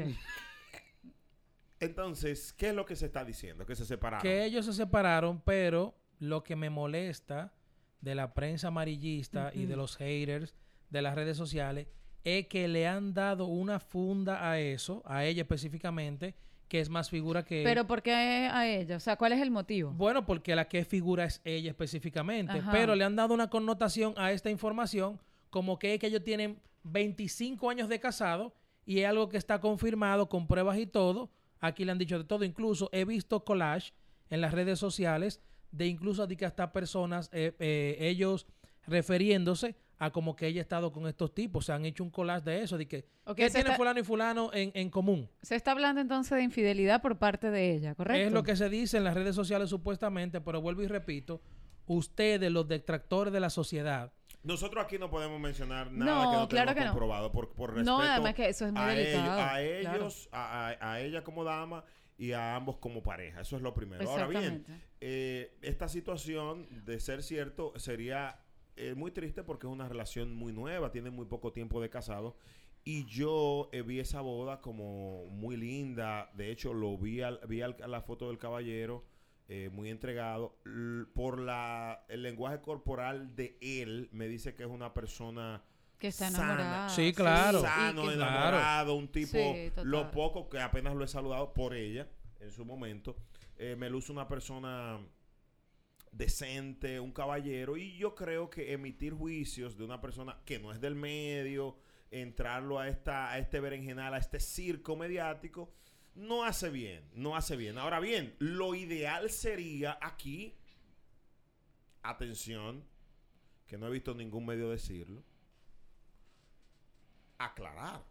Entonces, ¿qué es lo que se está diciendo? Que se separaron. que ellos se separaron, pero lo que me molesta de la prensa amarillista y de los haters de las redes sociales es que le han dado una funda a eso, a ella específicamente, que es más figura que él. Pero ¿por qué a ella? O sea, ¿cuál es el motivo? Bueno, porque la que figura es ella específicamente, Ajá. pero le han dado una connotación a esta información como que es que ellos tienen 25 años de casado y es algo que está confirmado con pruebas y todo. Aquí le han dicho de todo, incluso he visto collage en las redes sociales de incluso de que hasta personas, eh, eh, ellos refiriéndose a como que ella ha estado con estos tipos, se han hecho un collage de eso, de que Ok, ¿qué se tiene está- fulano y fulano en, en común? Se está hablando entonces de infidelidad por parte de ella, ¿correcto? Es lo que se dice en las redes sociales supuestamente, pero vuelvo y repito, ustedes, los detractores de la sociedad, Nosotros aquí no podemos mencionar nada No, que no claro que no. comprobado por, por respeto No, además que eso es muy a delicado, Ellos, a ellos, a, a- a ella como dama y a ambos como pareja. Eso es lo primero. Ahora bien, eh, esta situación, de ser cierto, sería eh, muy triste porque es una relación muy nueva, tienen muy poco tiempo de casado. Y yo eh, vi esa boda como muy linda. De hecho, lo vi, al- vi al- la foto del caballero eh, muy entregado. L- por la, el lenguaje corporal de él, me dice que es una persona Que está sana. enamorada. Sí, claro. sano, que- enamorado, un tipo, Sí, lo poco que apenas lo he saludado por ella en su momento, eh, me luce una persona decente, un caballero, y yo creo que emitir juicios de una persona que no es del medio, entrarlo a, esta, a este berenjenal, a este circo mediático, no hace bien, no hace bien. Ahora bien, lo ideal sería aquí, atención, que no he visto ningún medio decirlo, aclarar.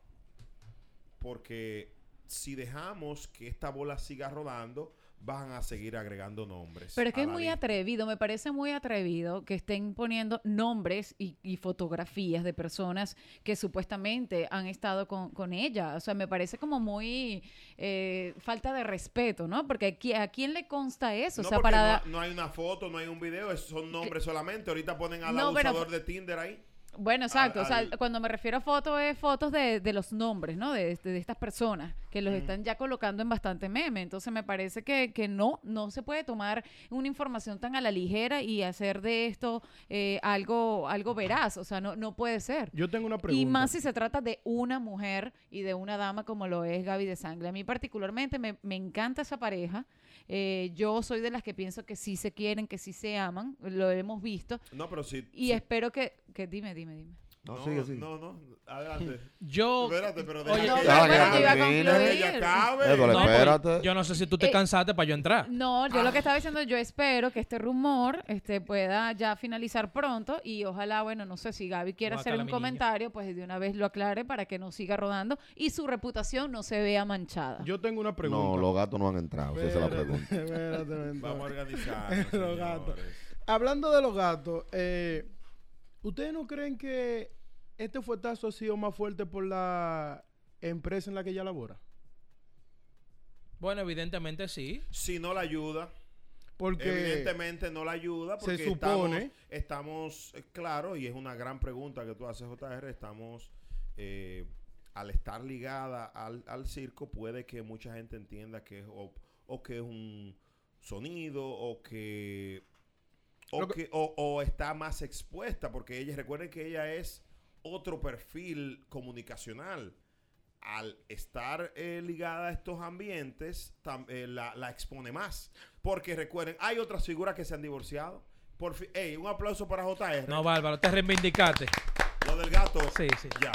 Porque si dejamos que esta bola siga rodando, van a seguir agregando nombres. Pero es que es muy lista. atrevido, me parece muy atrevido que estén poniendo nombres y, y fotografías de personas que supuestamente han estado con, con ella. O sea, me parece como muy eh, falta de respeto, ¿no? Porque aquí, ¿a quién le consta eso? No, o sea, para... no, no hay una foto, no hay un video, son nombres solamente. Ahorita ponen al No, pero- abusador de Tinder ahí. Bueno, exacto. al- o sea, al- cuando me refiero a fotos, es fotos de, de los nombres, ¿no? De, de- de estas personas que los están ya colocando en bastante meme. Entonces, me parece que, que no, no se puede tomar una información tan a la ligera y hacer de esto eh, algo, algo veraz. O sea, no, no puede ser. Yo tengo una pregunta. Y más si se trata de una mujer y de una dama como lo es Gaby de Sangre. A mí particularmente me, me encanta esa pareja. Eh, yo soy de las que pienso que sí se quieren, que sí se aman. Lo hemos visto. No, pero sí. Y sí. espero que, que... Dime, dime, dime. No, No, sigue, sigue. no, no, adelante. (laughs) Yo, Espérate, pero Oye, deja no, pero iba a concluir. Edward, No, porque espérate. yo no sé si tú te Eh, cansaste para yo entrar. No, yo Ah. lo que estaba diciendo, yo espero que este rumor este, pueda ya finalizar pronto y ojalá, bueno, no sé si Gaby quiere hacer Guácala, un mi niña. comentario, pues de una vez lo aclare para que no siga rodando y su reputación no se vea manchada. Yo tengo una pregunta. No, los gatos no han entrado. Esa es la Espérate, pregunta. (laughs) espérate, (laughs) espérate. Vamos a organizar. Los gatos. Hablando de los gatos, eh, ¿ustedes no creen que este fuetazo ha sido más fuerte por la empresa en la que ella labora? Bueno, evidentemente sí. Si no la ayuda, Porque evidentemente no la ayuda se porque supone- estamos, estamos eh, claro, y es una gran pregunta que tú haces, JR, estamos, eh, al estar ligada al, al circo, puede que mucha gente entienda que es, o, o que es un sonido, o que, o, Lo que- que- o- o está más expuesta, porque ella, recuerden que ella es otro perfil comunicacional. Al estar eh, ligada a estos ambientes, tam- eh, la, la expone más. Porque recuerden, hay otras figuras que se han divorciado. Por fin, ey, un aplauso para JR. No, Bárbaro, te reivindicaste. Lo del gato. Sí, sí. Ya.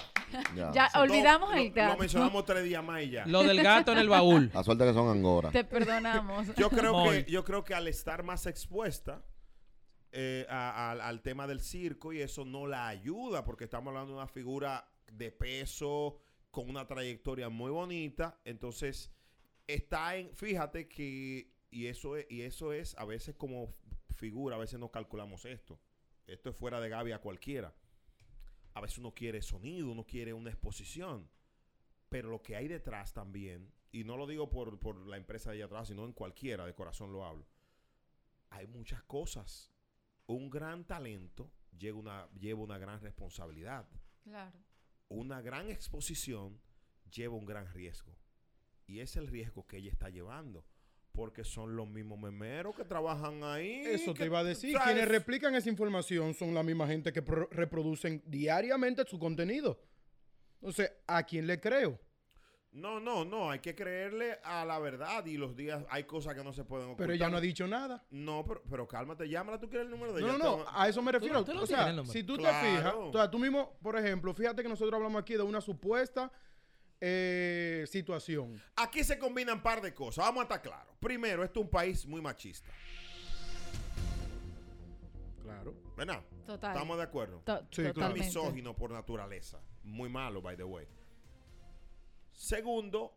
Ya. Ya olvidamos todo- el lo- gato. Lo mencionamos tres días más y ya. Lo del gato en el baúl. (laughs) La suerte que son angora. Te perdonamos. Yo creo Muy. que, yo creo que al estar más expuesta eh, al tema del circo y eso no la ayuda porque estamos hablando de una figura de peso con una trayectoria muy bonita. Entonces, está en, fíjate que, y eso es, y eso es a veces como figura, a veces no calculamos esto. Esto es fuera de Gaby a cualquiera. A veces uno quiere sonido, uno quiere una exposición. Pero lo que hay detrás también, y no lo digo por, por la empresa de allá atrás, sino en cualquiera, de corazón lo hablo. Hay muchas cosas. Un gran talento lleva una, lleva una gran responsabilidad. Claro. Una gran exposición lleva un gran riesgo. Y es el riesgo que ella está llevando. Porque son los mismos memeros que trabajan ahí. eso que- te iba a decir. ¿sabes? Quienes replican esa información son la misma gente que pro- reproducen diariamente su contenido. Entonces, ¿a quién le creo? No, no, no. Hay que creerle a la verdad. Y los días hay cosas que no se pueden ocultar. Pero ella no ha dicho nada. No, pero, pero cálmate. Llámala. ¿Tú quieres el número de No, ella? no, no, a eso me refiero. tú lo o sea, si tú Claro. te fijas, o sea, tú mismo, por ejemplo, fíjate que nosotros hablamos aquí de una supuesta eh, situación. Aquí se combinan un par de cosas. Vamos a estar claros. Primero, esto es un país muy machista. Claro. ¿Verdad? Total. ¿Estamos de acuerdo? To- Sí, totalmente. Misógino por naturaleza. Muy malo, by the way. Segundo,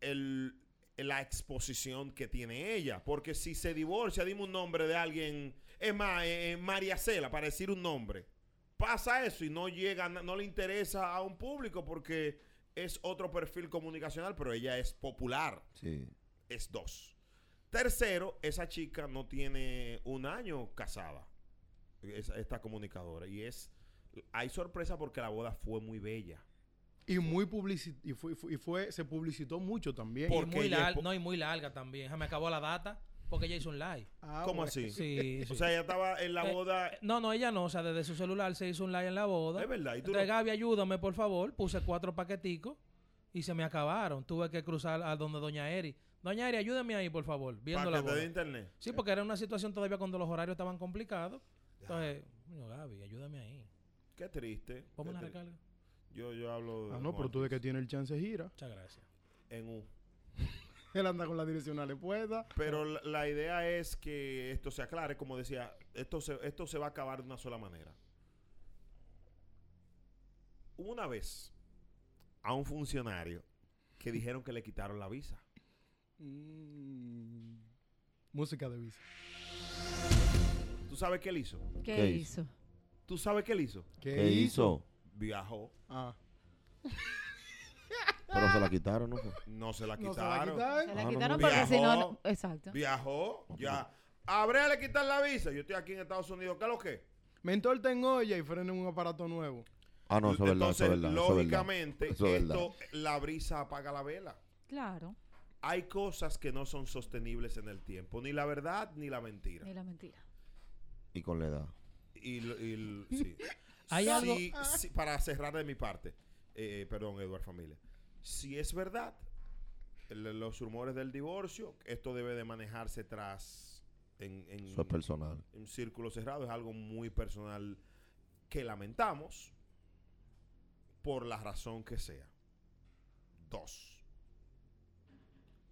el, la exposición que tiene ella. Porque si se divorcia, dime un nombre de alguien. Es más, eh, María Cela, para decir un nombre. Pasa eso y no llega, no le interesa a un público porque es otro perfil comunicacional, pero ella es popular. Sí. Es dos. Tercero, esa chica no tiene un año casada. Esta comunicadora. Y es. Hay sorpresa porque la boda fue muy bella. Y muy publici y fue, y fue, se publicitó mucho también. Y Porque muy ella es lar- po- no, y muy larga también. Ya me acabó la data porque ella hizo un live. Ah, ¿Cómo bueno. así? Sí, (laughs) O sea, ella estaba en la Eh, boda. No, no, ella no. O sea, desde su celular se hizo un live en la boda. Es verdad, y tú Entonces, lo- Gaby, ayúdame, por favor. Puse cuatro paqueticos y se me acabaron. Tuve que cruzar a donde Doña Eri. Doña Eri, ayúdame ahí, por favor, viendo la paquete de boda. internet. Sí, porque era una situación todavía cuando los horarios estaban complicados. Entonces, Gaby, ayúdame ahí. Qué triste. Ponme qué una tri- recarga. Yo, yo hablo Ah, no, pero tú de que tiene el chance gira. Muchas gracias. en U. (laughs) Él anda con las direccionales puestas. Pero la, la idea es que esto se aclare, como decía, esto se, esto se va a acabar de una sola manera. Una vez a un funcionario que dijeron que le quitaron la visa. Mm, música de visa. ¿Tú sabes qué él hizo? ¿Qué, ¿Qué hizo? ¿Tú sabes qué él hizo? ¿Qué, ¿Qué hizo? Viajó. Ah, (laughs) Pero se la quitaron, ¿no? No se la no se quitaron. Se la Ah, no, quitaron no. porque si no, Exacto. Viajó. Ya. A Brea le quitan la visa. Yo estoy aquí en Estados Unidos. ¿Qué es lo que? Mentor tengo olla y freno en un aparato nuevo. Ah, no, eso es verdad, eso Entonces, es verdad. eso es verdad. lógicamente, Eso es verdad. esto, la brisa apaga la vela. Claro. Hay cosas que no son sostenibles en el tiempo. Ni la verdad ni la mentira. Ni la mentira. Y con la edad. Y, l- y l- sí. (laughs) Hay Sí, algo- sí, para cerrar de mi parte, eh, perdón, Eduard Familia. Si es verdad, el- los rumores del divorcio, esto debe de manejarse tras en, en, Eso es personal. en círculo cerrado. Es algo muy personal que lamentamos por la razón que sea. Dos.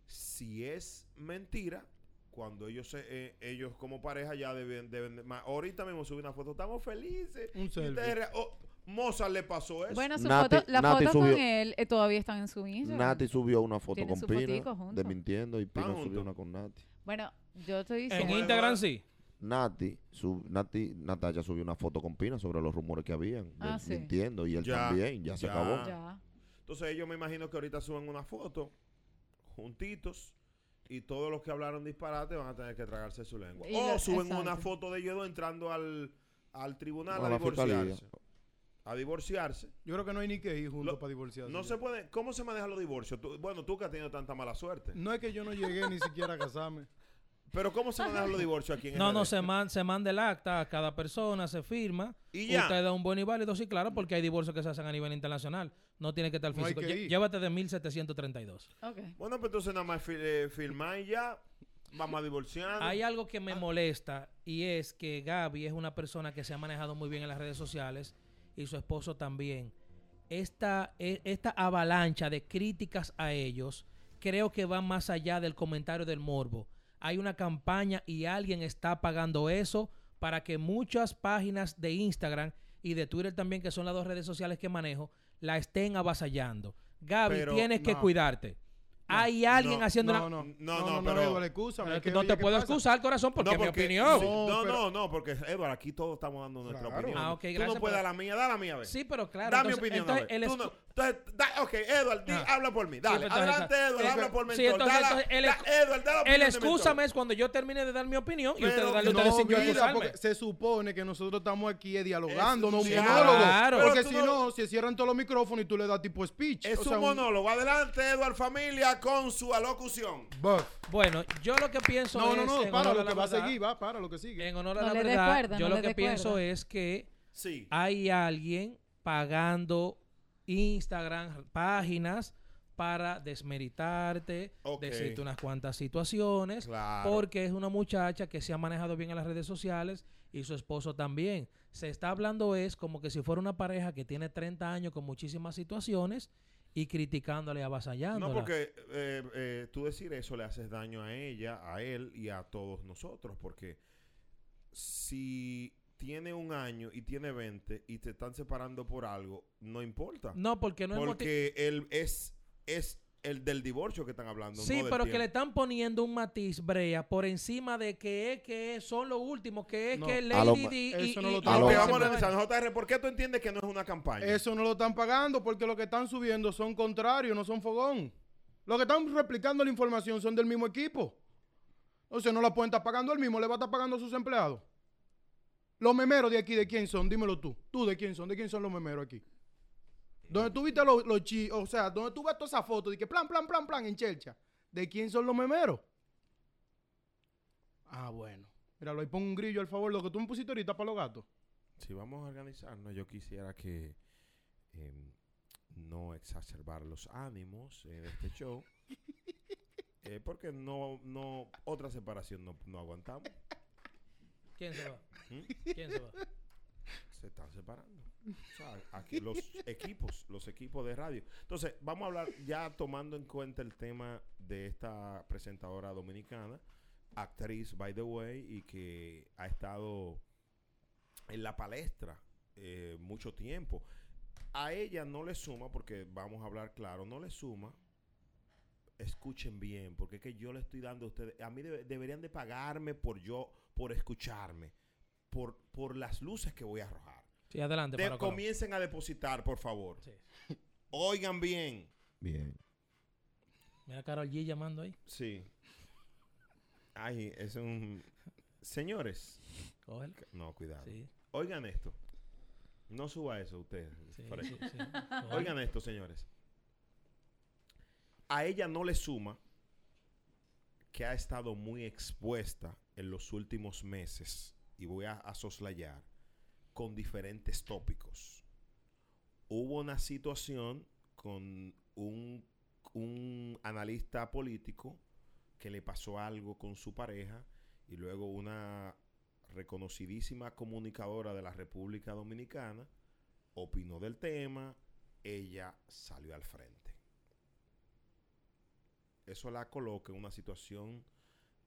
Si es mentira, cuando ellos se- eh, ellos como pareja ya deben, deben de- ma- ahorita mismo subí una foto, estamos felices. Un ustedes oh, Mozart le pasó eso. Bueno, su Nati- foto, la Nati foto subió- con él eh, todavía están en su Instagram. Nati subió una foto con su Pina fotico juntos. de mintiendo y Pina juntos. subió una con Nati. Bueno, yo estoy En diciendo. Instagram sí. Nati, su, Nati, Natalia subió una foto con Pina sobre los rumores que habían, de- Ah, sí. mintiendo, y él Ya, también, ya se acabó. Ya. Entonces ellos me imagino que ahorita suben una foto juntitos y todos los que hablaron disparate van a tener que tragarse su lengua. Y o suben exacto. una foto de ellos entrando al, al tribunal A divorciarse. A divorciarse. Yo creo que no hay ni que ir juntos para divorciarse. No se puede. ¿Cómo se manejan los divorcios? Tú- bueno, tú que has tenido tanta mala suerte. No es que yo no llegué ni siquiera a casarme. (laughs) Pero ¿cómo se manejan los divorcios aquí en No, no, se, man- se manda el acta a cada persona, se firma. Y ya. Usted da un buen y válido, sí, claro, porque hay divorcios que se hacen a nivel internacional. No tiene que estar No físico. que. Llévate de 1732. Ok. Bueno, pues entonces nada más fi- eh, firmar y ya. Vamos a divorciar. Hay algo que me molesta y es que Gaby es una persona que se ha manejado muy bien en las redes sociales y su esposo también. Esta, e- esta avalancha de críticas a ellos creo que va más allá del comentario del morbo. Hay una campaña y alguien está pagando eso para que muchas páginas de Instagram y de Twitter también, que son las dos redes sociales que manejo, la estén avasallando. Gaby, Pero, tienes que cuidarte. Hay alguien no, haciendo No, una... no, No, no, no, no, no, pero- Eduardo, excúsame, Pero es que no te ¿qué puedo pasa? excusar, corazón, porque, es mi opinión. sí, No, no, pero- no, no, porque Eduardo, aquí todos estamos dando nuestra Claro. opinión. Ah, ok, Tú gracias, no puedes pero- dar la mía, da la mía, a ver. Sí, pero claro. da mi entonces- opinión. entonces, a ver. el Tú escu- no- entonces, da- ok, Edward, di- Ah. habla por mí. Dale, adelante, entonces- Edward, es habla por mentor. sí, entonces- Da el da- Edward, da la El opinión excúsame es cuando yo termine de dar mi opinión y ustedes darle no, ustedes sin yo excusarme. porque se supone que nosotros estamos aquí dialogando, Es no monólogo. Claro. Porque tú si no- no, se cierran todos los micrófonos y tú le das tipo speech. Es un monólogo. Adelante, Edward Familia, con su alocución. buff. Bueno, yo lo que pienso No, es. no, no, en para lo que va a seguir, va, para lo que sigue. En honor a No la verdad, yo no lo le que pienso es que Sí. hay alguien pagando Instagram, páginas para desmeritarte, Ok. decirte unas cuantas situaciones, Claro. porque es una muchacha que se ha manejado bien en las redes sociales y su esposo también. Se está hablando es como que si fuera una pareja que tiene 30 años con muchísimas situaciones y criticándole, avasallándola. No, porque eh, eh, tú decir eso le haces daño a ella, a él y a todos nosotros. Porque si tiene un año y tiene 20 y te están separando por algo, no importa. No, porque no es moti- porque él es, es el del divorcio que están hablando. Sí, no del pero que le están poniendo un matiz, Brea, por encima de que es que son los últimos, que es No. que Lady lo- Di y, eso no y- lo lo- vamos a analizar. JR, ¿por qué tú entiendes que no es una campaña? Eso no lo están pagando porque lo que están subiendo son contrarios, no son fogón. Los que están replicando la información son del mismo equipo. O sea, no la pueden estar pagando él mismo, le va a estar pagando a sus empleados. Los memeros de aquí, ¿de quién son? Dímelo tú. ¿Tú de quién son? ¿De quién son los memeros aquí? Donde tú viste los, los chi, o sea, donde tú ves toda esa foto de que plan, plan, plan, plan en Chelcha. ¿De quién son los memeros? Ah, bueno. Míralo, ahí pon un grillo al favor, lo que tú me pusiste ahorita para los gatos. Si vamos a organizarnos, yo quisiera que em, no exacerbar los ánimos de este show. (laughs) eh, porque no, no, otra separación no, no aguantamos. ¿Quién se va? ¿Mm? ¿Quién se va? Se están separando. Aquí los equipos, los equipos de radio. Entonces, vamos a hablar ya tomando en cuenta el tema de esta presentadora dominicana, actriz, by the way, y que ha estado en la palestra eh, mucho tiempo. A ella no le suma, porque vamos a hablar claro, no le suma. Escuchen bien, porque es que yo le estoy dando a ustedes, a mí debe- deberían de pagarme por yo, por escucharme, por, por las luces que voy a arrojar. Sí, adelante. De- Colón. comiencen a depositar, por favor. Sí. Oigan bien. Bien. Mira a Carol G llamando ahí. Sí. Ay, es un... Señores. Cógelo. No, cuidado. Sí, Oigan esto. No suba eso usted. sí, sí, sí. (laughs) Oigan esto, señores. A ella no le suma que ha estado muy expuesta en los últimos meses, y voy a, soslayar, con diferentes tópicos. Hubo una situación con un, un analista político que le pasó algo con su pareja y luego una reconocidísima comunicadora de la República Dominicana opinó del tema, ella salió al frente. Eso la coloca en una situación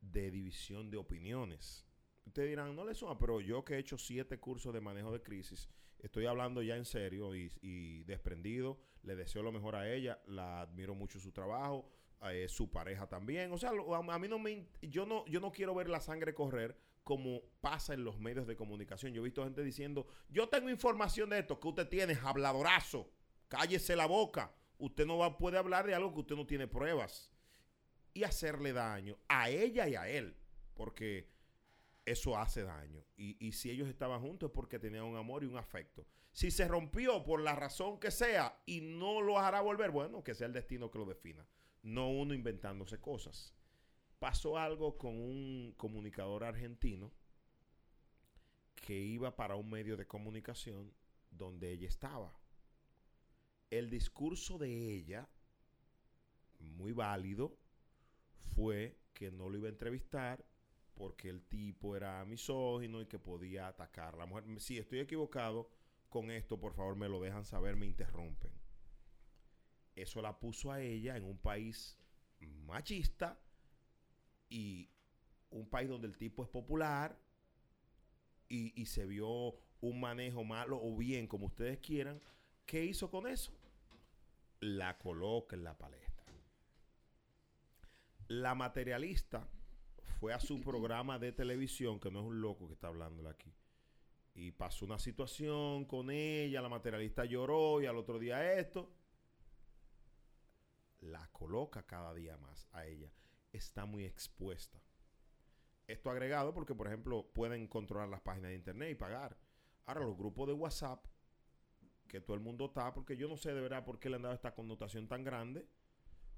de división de opiniones. Ustedes dirán, no le suma, pero yo que he hecho siete cursos de manejo de crisis, estoy hablando ya en serio y, y desprendido, le deseo lo mejor a ella, la admiro mucho su trabajo, eh, su pareja también. O sea, a, a mí no me, yo no, yo no quiero ver la sangre correr como pasa en los medios de comunicación. Yo he visto gente diciendo, yo tengo información de esto, que usted tiene, habladorazo, cállese la boca. Usted no va, puede hablar de algo que usted no tiene pruebas. Y hacerle daño a ella y a él. Porque eso hace daño. Y, y si ellos estaban juntos es porque tenían un amor y un afecto. Si se rompió por la razón que sea y no lo hará volver, bueno, que sea el destino que lo defina. No uno inventándose cosas. Pasó algo con un comunicador argentino que iba para un medio de comunicación donde ella estaba. El discurso de ella, muy válido, fue que no lo iba a entrevistar porque el tipo era misógino y que podía atacar a la mujer. Si estoy equivocado con esto, por favor me lo dejan saber, me interrumpen. Eso la puso a ella en un país machista y un país donde el tipo es popular y, se vio un manejo malo o bien, como ustedes quieran. ¿Qué hizo con eso? La coloca en la palestra. La materialista fue a su programa de televisión, que no es un loco que está hablándole aquí. Y pasó una situación con ella, la materialista lloró y al otro día esto. La coloca cada día más a ella. Está muy expuesta. Esto agregado porque, por ejemplo, pueden controlar las páginas de internet y pagar. Ahora, los grupos de WhatsApp, que todo el mundo está, porque yo no sé de verdad por qué le han dado esta connotación tan grande.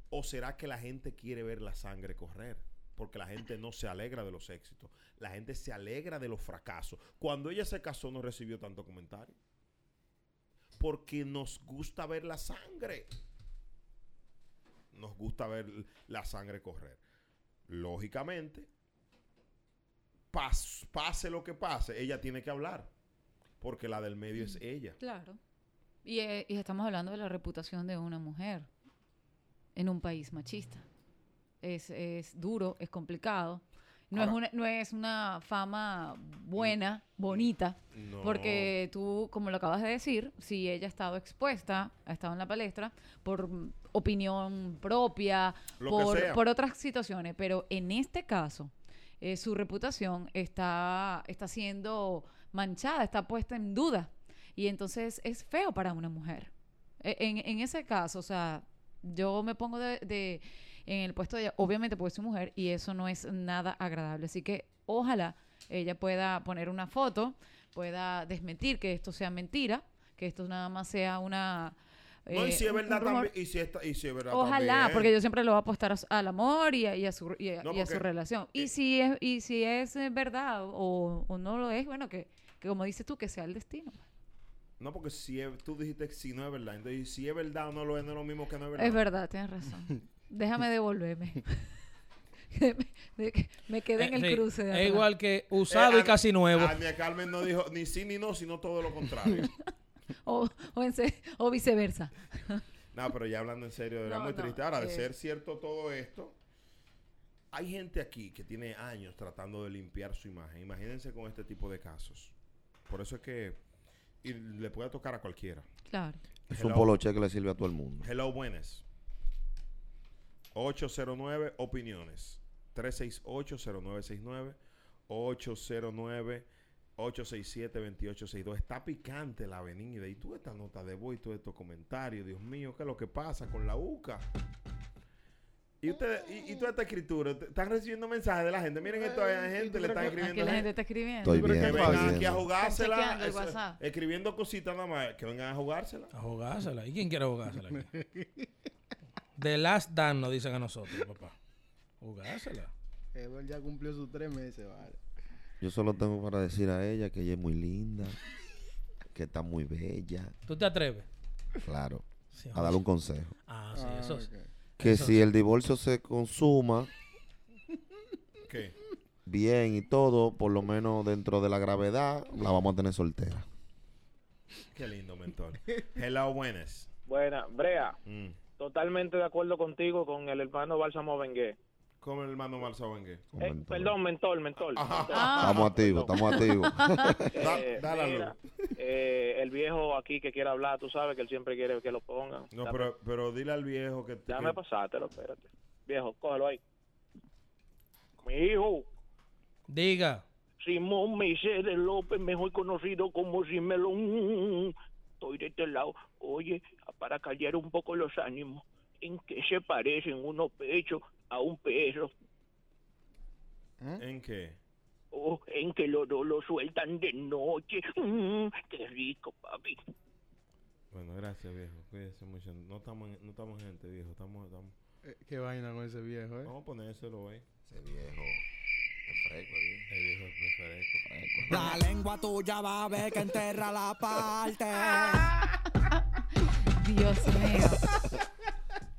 ¿O será que la gente quiere ver la sangre correr? Porque la gente no se alegra de los éxitos. La gente se alegra de los fracasos. Cuando ella se casó no recibió tanto comentario. Porque nos gusta ver la sangre. Nos gusta ver la sangre correr. Lógicamente, pas- pase lo que pase, ella tiene que hablar. Porque la del medio es ella. Claro. Y, eh, y estamos hablando de la reputación de una mujer en un país machista. Es, es duro, es complicado. No, es Ahora- una, no es una fama buena, bonita, No. porque tú, como lo acabas de decir, si ella ha estado expuesta, ha estado en la palestra por opinión propia, por, por otras situaciones, pero en este caso, eh, su reputación está, está siendo manchada, está puesta en duda. Y entonces es feo para una mujer. E- En, en ese caso, o sea, yo me pongo de, de- en el puesto de ella, obviamente porque soy mujer y eso no es nada agradable. Así que ojalá ella pueda poner una foto, pueda desmentir que esto sea mentira, que esto nada más sea una... No, y eh, si es verdad también. Y si, está, y si es verdad Ojalá, también. porque yo siempre lo voy a apostar a al amor y a, y a su, y a- No, y a su relación. Y eh, si es, y si es eh, verdad o, o no lo es, bueno, que, que como dices tú, que sea el destino. No, porque si es- tú dijiste que si no es verdad. Entonces, si es verdad o no lo es, no es lo mismo que no es verdad. Es verdad, tienes razón. (laughs) Déjame devolverme. (laughs) (laughs) me quedé en Eh, el sí, cruce. de Es atrás. igual que usado Eh, y casi nuevo. Ania Carmen no dijo ni sí ni no, sino todo lo contrario. (laughs) O, o, en se- o viceversa. no, pero ya hablando en serio, era No, muy no, triste. Ahora, de eh. ser cierto todo esto, hay gente aquí que tiene años tratando de limpiar su imagen. Imagínense con este tipo de casos. Por eso es que y le puede tocar a cualquiera. Claro. Es un poloche que le sirve a todo el mundo. Hello, buenas. 809 opiniones. 368-0969. 809-867-2862. Está picante la avenida. Y tú esta nota de voz y todos estos comentarios. Dios mío, ¿qué es lo que pasa con la UCA? Y, ustedes, y, y toda esta escritura, están recibiendo mensajes de la gente. Miren, esto hay gente le están Aquí escribiendo. la gente está escribiendo. Estoy Que bien, fácil. vengan estoy aquí a jugársela. eso, escribiendo cositas nada más. Que vengan a jugársela. A jugársela. ¿Y quién quiere jugársela aquí? (laughs) The Last Dance nos dicen a nosotros, papá. Jugársela. Edward ya cumplió sus tres meses, vale. Yo solo tengo para decir a ella que ella es muy linda, que está muy bella. ¿Tú te atreves? Claro. Sí, A darle un consejo. Ah, sí, Ah, eso ok. Que Eso si el divorcio se consuma ¿Qué? bien y todo, por lo menos dentro de la gravedad, la vamos a tener soltera. Qué lindo, mentor. Hello, buenas. Buena, Brea, Mm. Totalmente de acuerdo contigo con el hermano Bálsamo Bengué. ¿Cómo el hermano Marzabengue? Eh, Comenta. perdón, mentor, mentor. mentor. Ah. Estamos activos, estamos activos. (laughs) Da- Eh, dale a mira, eh, el viejo aquí que quiere hablar, tú sabes que él siempre quiere que lo pongan. No, Dame- pero, pero dile al viejo que... Déjame que- pasártelo, espérate. Viejo, cógelo ahí. Mi hijo, Diga. Simón Mercedes López, mejor conocido como Simelón. Estoy de este lado. Oye, para callar un poco los ánimos, ¿en qué se parecen unos pechos a un perro? ¿En qué? Oh, en que los dos lo sueltan de noche. Mm, qué rico, papi. Bueno, gracias, viejo. Cuídese mucho. No estamos, en- no estamos en gente, viejo. Estamos, estamos... Eh, qué vaina con ese viejo, ¿eh? Vamos a ponérselo, güey. Ese viejo fresco. El viejo es fresco. Fresco. La lengua tuya va a ver que enterra la parte. (laughs) Dios mío.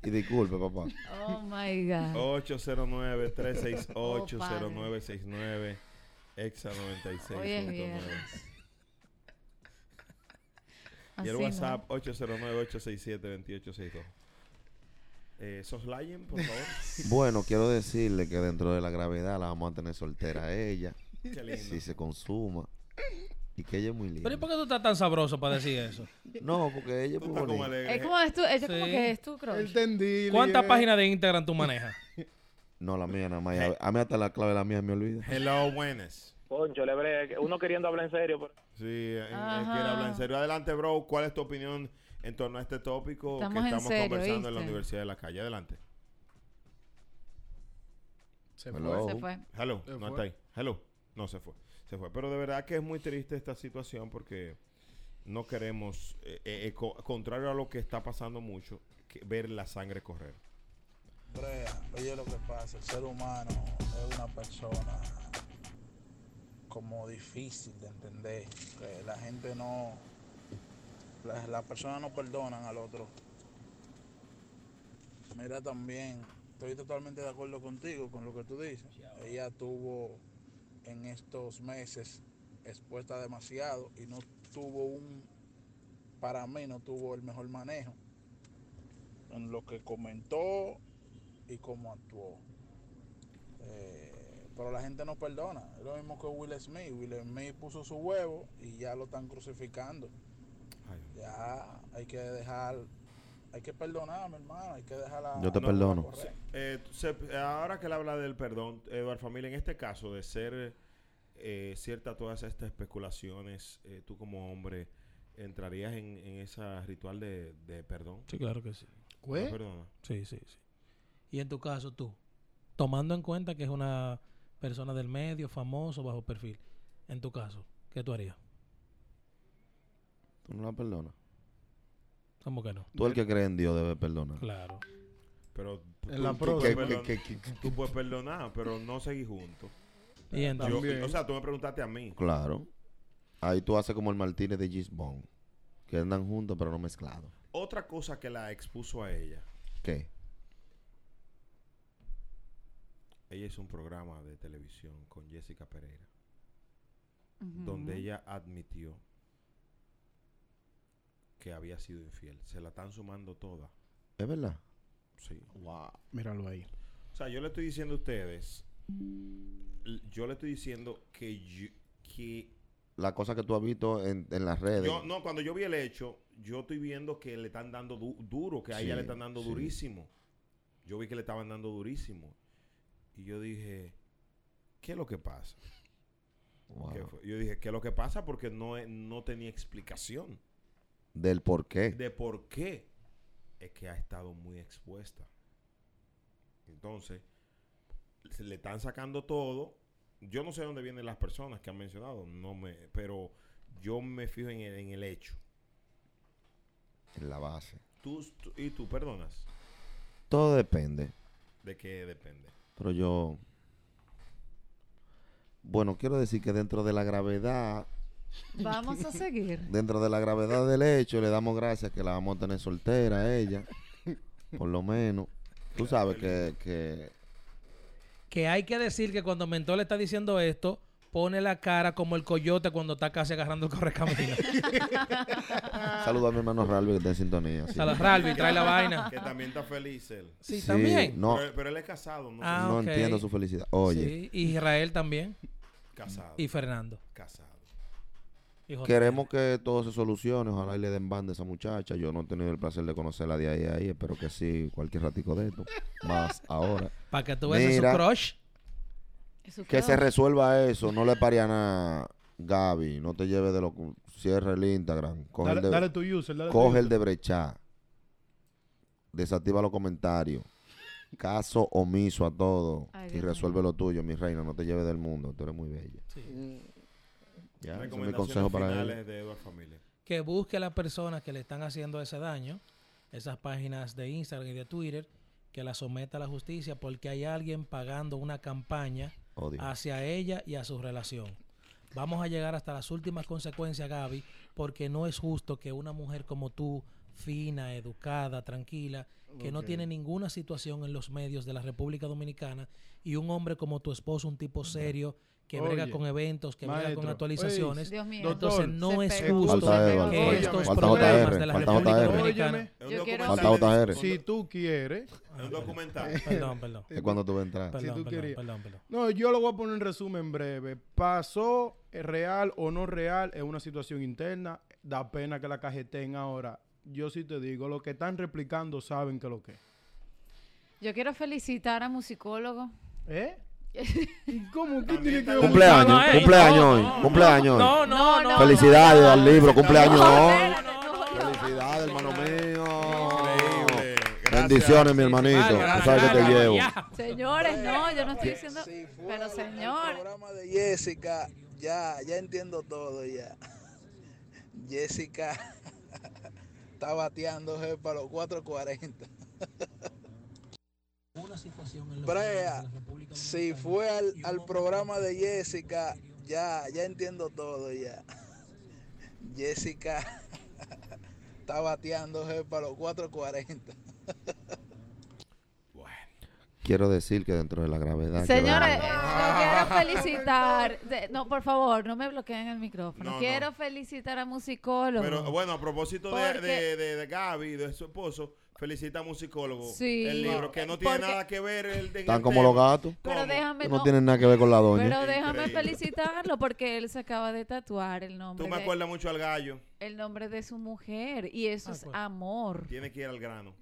Y disculpe, papá. Oh my God. 809-368-0969. Exa 96. Hoy es punto viernes. nueve. Y Así el no. WhatsApp 809-867-2862. Eh, Soslayen, por favor. (laughs) Bueno, quiero decirle que dentro de la gravedad la vamos a tener soltera a ella, Qué lindo. si se consuma. Y que ella es muy linda. Pero ¿y por qué tú estás tan sabroso para decir eso? No, porque ella es muy como alegre. Es como, es tu, ella como que es tu crush. El tendil. ¿Cuántas eh. páginas de Instagram tú manejas? No, la mía nada más. A- A mí hasta la clave de la mía me olvida. Hello, buenas. Poncho, uno queriendo hablar en serio, pero Sí, él- él Ajá. quiere hablar en serio. Adelante, bro. ¿Cuál es tu opinión en torno a este tópico Estamos que en estamos serio, conversando en la. Universidad de la Calle? Adelante. Se Hello. fue. Se fue. Hello, Se no fue. está ahí. Hello, no se fue. Se fue. Pero de verdad que es muy triste esta situación porque no queremos, eh, eh, eh, co- contrario a lo que está pasando mucho, que ver la sangre correr. Brea, oye lo que pasa, el ser humano es una persona como difícil de entender, que la gente no, las personas no perdonan al otro. Mira también, estoy totalmente de acuerdo contigo con lo que tú dices. Ella tuvo en estos meses expuesta demasiado y no tuvo un, para mí no tuvo el mejor manejo en lo que comentó y cómo actuó. Eh, pero la gente no perdona. Es lo mismo que Will Smith. Will Smith puso su huevo y ya lo están crucificando. Ay, Ya hay que dejar, hay que perdonar, mi hermano. Hay que dejar la. Yo te perdono. Eh, se- ahora que él habla del perdón, Eduardo Familia, en este caso de ser eh, cierta todas estas especulaciones, eh, tú como hombre, ¿entrarías en, en ese ritual de, de perdón? Sí, claro que sí. ¿No ¿Qué? perdona? Sí, sí, sí. Y en tu caso, tú, tomando en cuenta que es una persona del medio, famoso, bajo perfil, en tu caso, ¿qué tú harías? ¿Tú no la perdonas? ¿Cómo que no? Tú el que cree en Dios debe perdonar. Claro. Pero tú, En la tú puedes ¿Qué- perdon- qué- qué- qué- tú puedes perdonar, pero no seguir juntos. Y entonces, Yo- o sea, tú me preguntaste a mí. Claro. Ahí tú haces como el Martínez de Gisbon. Que andan juntos pero no mezclados. Otra cosa que la expuso a ella, ¿Qué? ella hizo un programa de televisión con Jessica Pereira, donde ella admitió que había sido infiel. Se la están sumando todas. ¿Es verdad? Sí. Wow, míralo ahí. O sea, yo le estoy diciendo a ustedes, yo le estoy diciendo que yo, que La cosa que tú has visto en, en las redes. yo- no, cuando yo vi el hecho, yo estoy viendo que le están dando du- duro, que a ella le están dando sí. durísimo. Yo vi que le estaban dando durísimo. Y yo dije, ¿qué es lo que pasa? Wow. Yo dije, ¿qué es lo que pasa? Porque no, no tenía explicación Del por qué. de por qué es que ha estado muy expuesta. Entonces, se le están sacando todo. Yo no sé dónde vienen las personas que han mencionado, no me, pero yo me fijo en el, en el hecho. En la base. Tú, tú- y tú perdonas. Todo depende. ¿De qué depende? Pero yo. Bueno, quiero decir que dentro de la gravedad, Vamos a seguir. dentro de la gravedad del hecho, le damos gracias que la vamos a tener soltera a ella. Por lo menos. Tú sabes que, que Que hay que decir que cuando Mentor le está diciendo esto, pone la cara como el coyote cuando está casi agarrando el correcamino. (laughs) Saludos a mi hermano Ralvi que está en sintonía. sí. Saludos, Ralvi, trae la vaina. Que también está feliz él. Sí, Sí, también. No, Pero, pero él es casado, no, Ah, no entiendo su felicidad. Oye, Sí, y Israel también. casado. Y Fernando. casado. Hijo de- queremos que todo se solucione. Ojalá y le den banda a esa muchacha. Yo no he tenido el placer de conocerla de ahí a ahí. Espero que sí, cualquier ratico de esto. (laughs) Más ahora. Para que tú veas su crush. Su Que se resuelva eso. No le pare a nada. Gaby, no te lleves de lo. Cierra el Instagram. Coge Dale, el de, dale tu user, dale tu coge el user. de brechar. Desactiva los comentarios. Caso omiso a todo. Ay, y resuelve lo tuyo, mi reina. No te lleves del mundo. Tú eres muy bella. Ya, ese es mi consejo para ella. de Eduard Familia. Que busque a las personas que le están haciendo ese daño. Esas páginas de Instagram y de Twitter. Que la someta a la justicia porque hay alguien pagando una campaña Odio. hacia ella y a su relación. Vamos a llegar hasta las últimas consecuencias, Gaby, porque no es justo que una mujer como tú, fina, educada, tranquila, que no tiene ninguna situación en los medios de la República Dominicana, y un hombre como tu esposo, un tipo serio, que brega Oye, con eventos, que brega con maestro, actualizaciones. Dios mío. Doctor, Entonces no se es justo que estos falta programas JR, de la falta República JR. Dominicana... Yo quiero- si tú quieres, Es un documental. Perdón, perdón. Es cuando tú vas a entrar. Perdón, tú perdón, querías. perdón, perdón. No, yo lo voy a poner en resumen breve. Pasó, es real o no real, es una situación interna. Da pena que la cajeteen ahora. Yo sí te digo, los que están replicando saben que lo que es. Yo quiero felicitar a musicólogo. ¿Eh? ¿Y cómo? ¿Qué tiene que ver? Cumpleaños, No, ey, cumpleaños no, hoy, no, cumpleaños hoy. No, no, no. Felicidades no, al libro, no, cumpleaños no, hoy. espérate, no, no. Felicidades, hermano mío. Increíble. Gracias. Bendiciones, mi hermanito. Tú sabes que te llevo. ya. Señores, no, yo no estoy diciendo. Pero señor. programa de Jessica, ya, ya entiendo todo ya. Jessica está bateando para los 440. Brea, si fue al, al programa de Jessica, ya, ya entiendo todo ya. (laughs) Jessica (laughs) está bateando je, para los 440. (laughs) Quiero decir que dentro de la gravedad. Señores, quiero felicitar. de- no, por favor, no me bloqueen el micrófono. No, no. quiero felicitar a musicólogo. Pero bueno, a propósito Porque- de, de, de Gaby, de su esposo, felicita a un musicólogo. Sí. El libro, que no tiene Porque- nada que ver el, en Están el como los gatos. Pero ¿Cómo? déjame Que no no- tienen nada que ver con la doña. Pero déjame Increíble. felicitarlo porque él se acaba de tatuar el nombre, Tú me de, acuerdas mucho al gallo. el nombre de su mujer y eso Ah, es pues. amor. Tiene que ir al grano.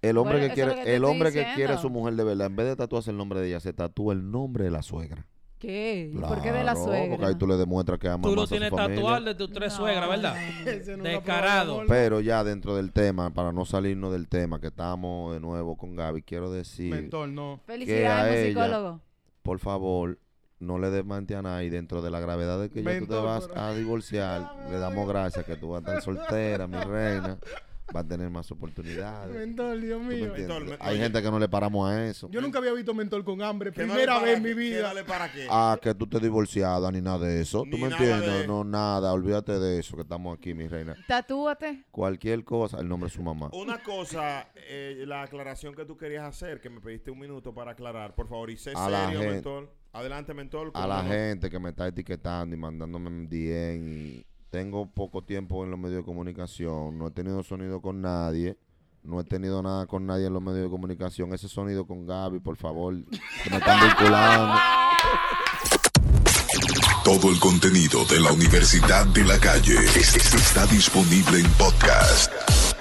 El hombre Bueno, que quiere, que el hombre que quiere a su mujer de verdad, en vez de tatuarse el nombre de ella, se tatúa el nombre de la suegra. ¿Qué? ¿Y ¿Por qué de la Claro, suegra? Porque ahí tú le demuestras que ama Tú lo más a su tienes familia. tatuado de tus tres No, suegras, ¿verdad? (laughs) Descarado. Pero ya dentro del tema, para no salirnos del tema, que estamos de nuevo con Gaby, quiero decir, Mentor, no. Felicidades, a ella- musicólogo. por favor, no le desmante a nadie dentro de la gravedad de que ya tú te vas pero- a divorciar. Le damos gracias que tú vas a estar soltera, mi reina. (laughs) va a tener más oportunidades. Mentor, Dios ¿Tú me mío. Mentor, me- Hay oye. gente que no le paramos a eso. Yo nunca había visto mentor con hambre. ¿Qué no Primera vez en qué? mi ¿Qué vida. le para qué? Ah, que tú te divorciada ni nada de eso. ¿Tú Ni me nada entiendes? de- No, nada. Olvídate de eso, que estamos aquí, mi reina. Tatúate. Cualquier cosa, el nombre de su mamá. Una cosa, eh, la aclaración que tú querías hacer, que me pediste un minuto para aclarar, por favor, y sé A la serio, gente. mentor. Adelante, mentor. A la gente que me está etiquetando y mandándome DM. y Tengo poco tiempo en los medios de comunicación. No he tenido sonido con nadie. No he tenido nada con nadie en los medios de comunicación. Ese sonido con Gaby, por favor. Que me están (laughs) vinculando. Todo el contenido de la Universidad de la Calle es- es- está disponible en podcast.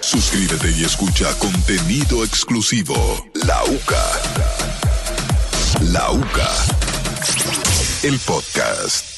Suscríbete y escucha contenido exclusivo. La UCA. La UCA. El podcast.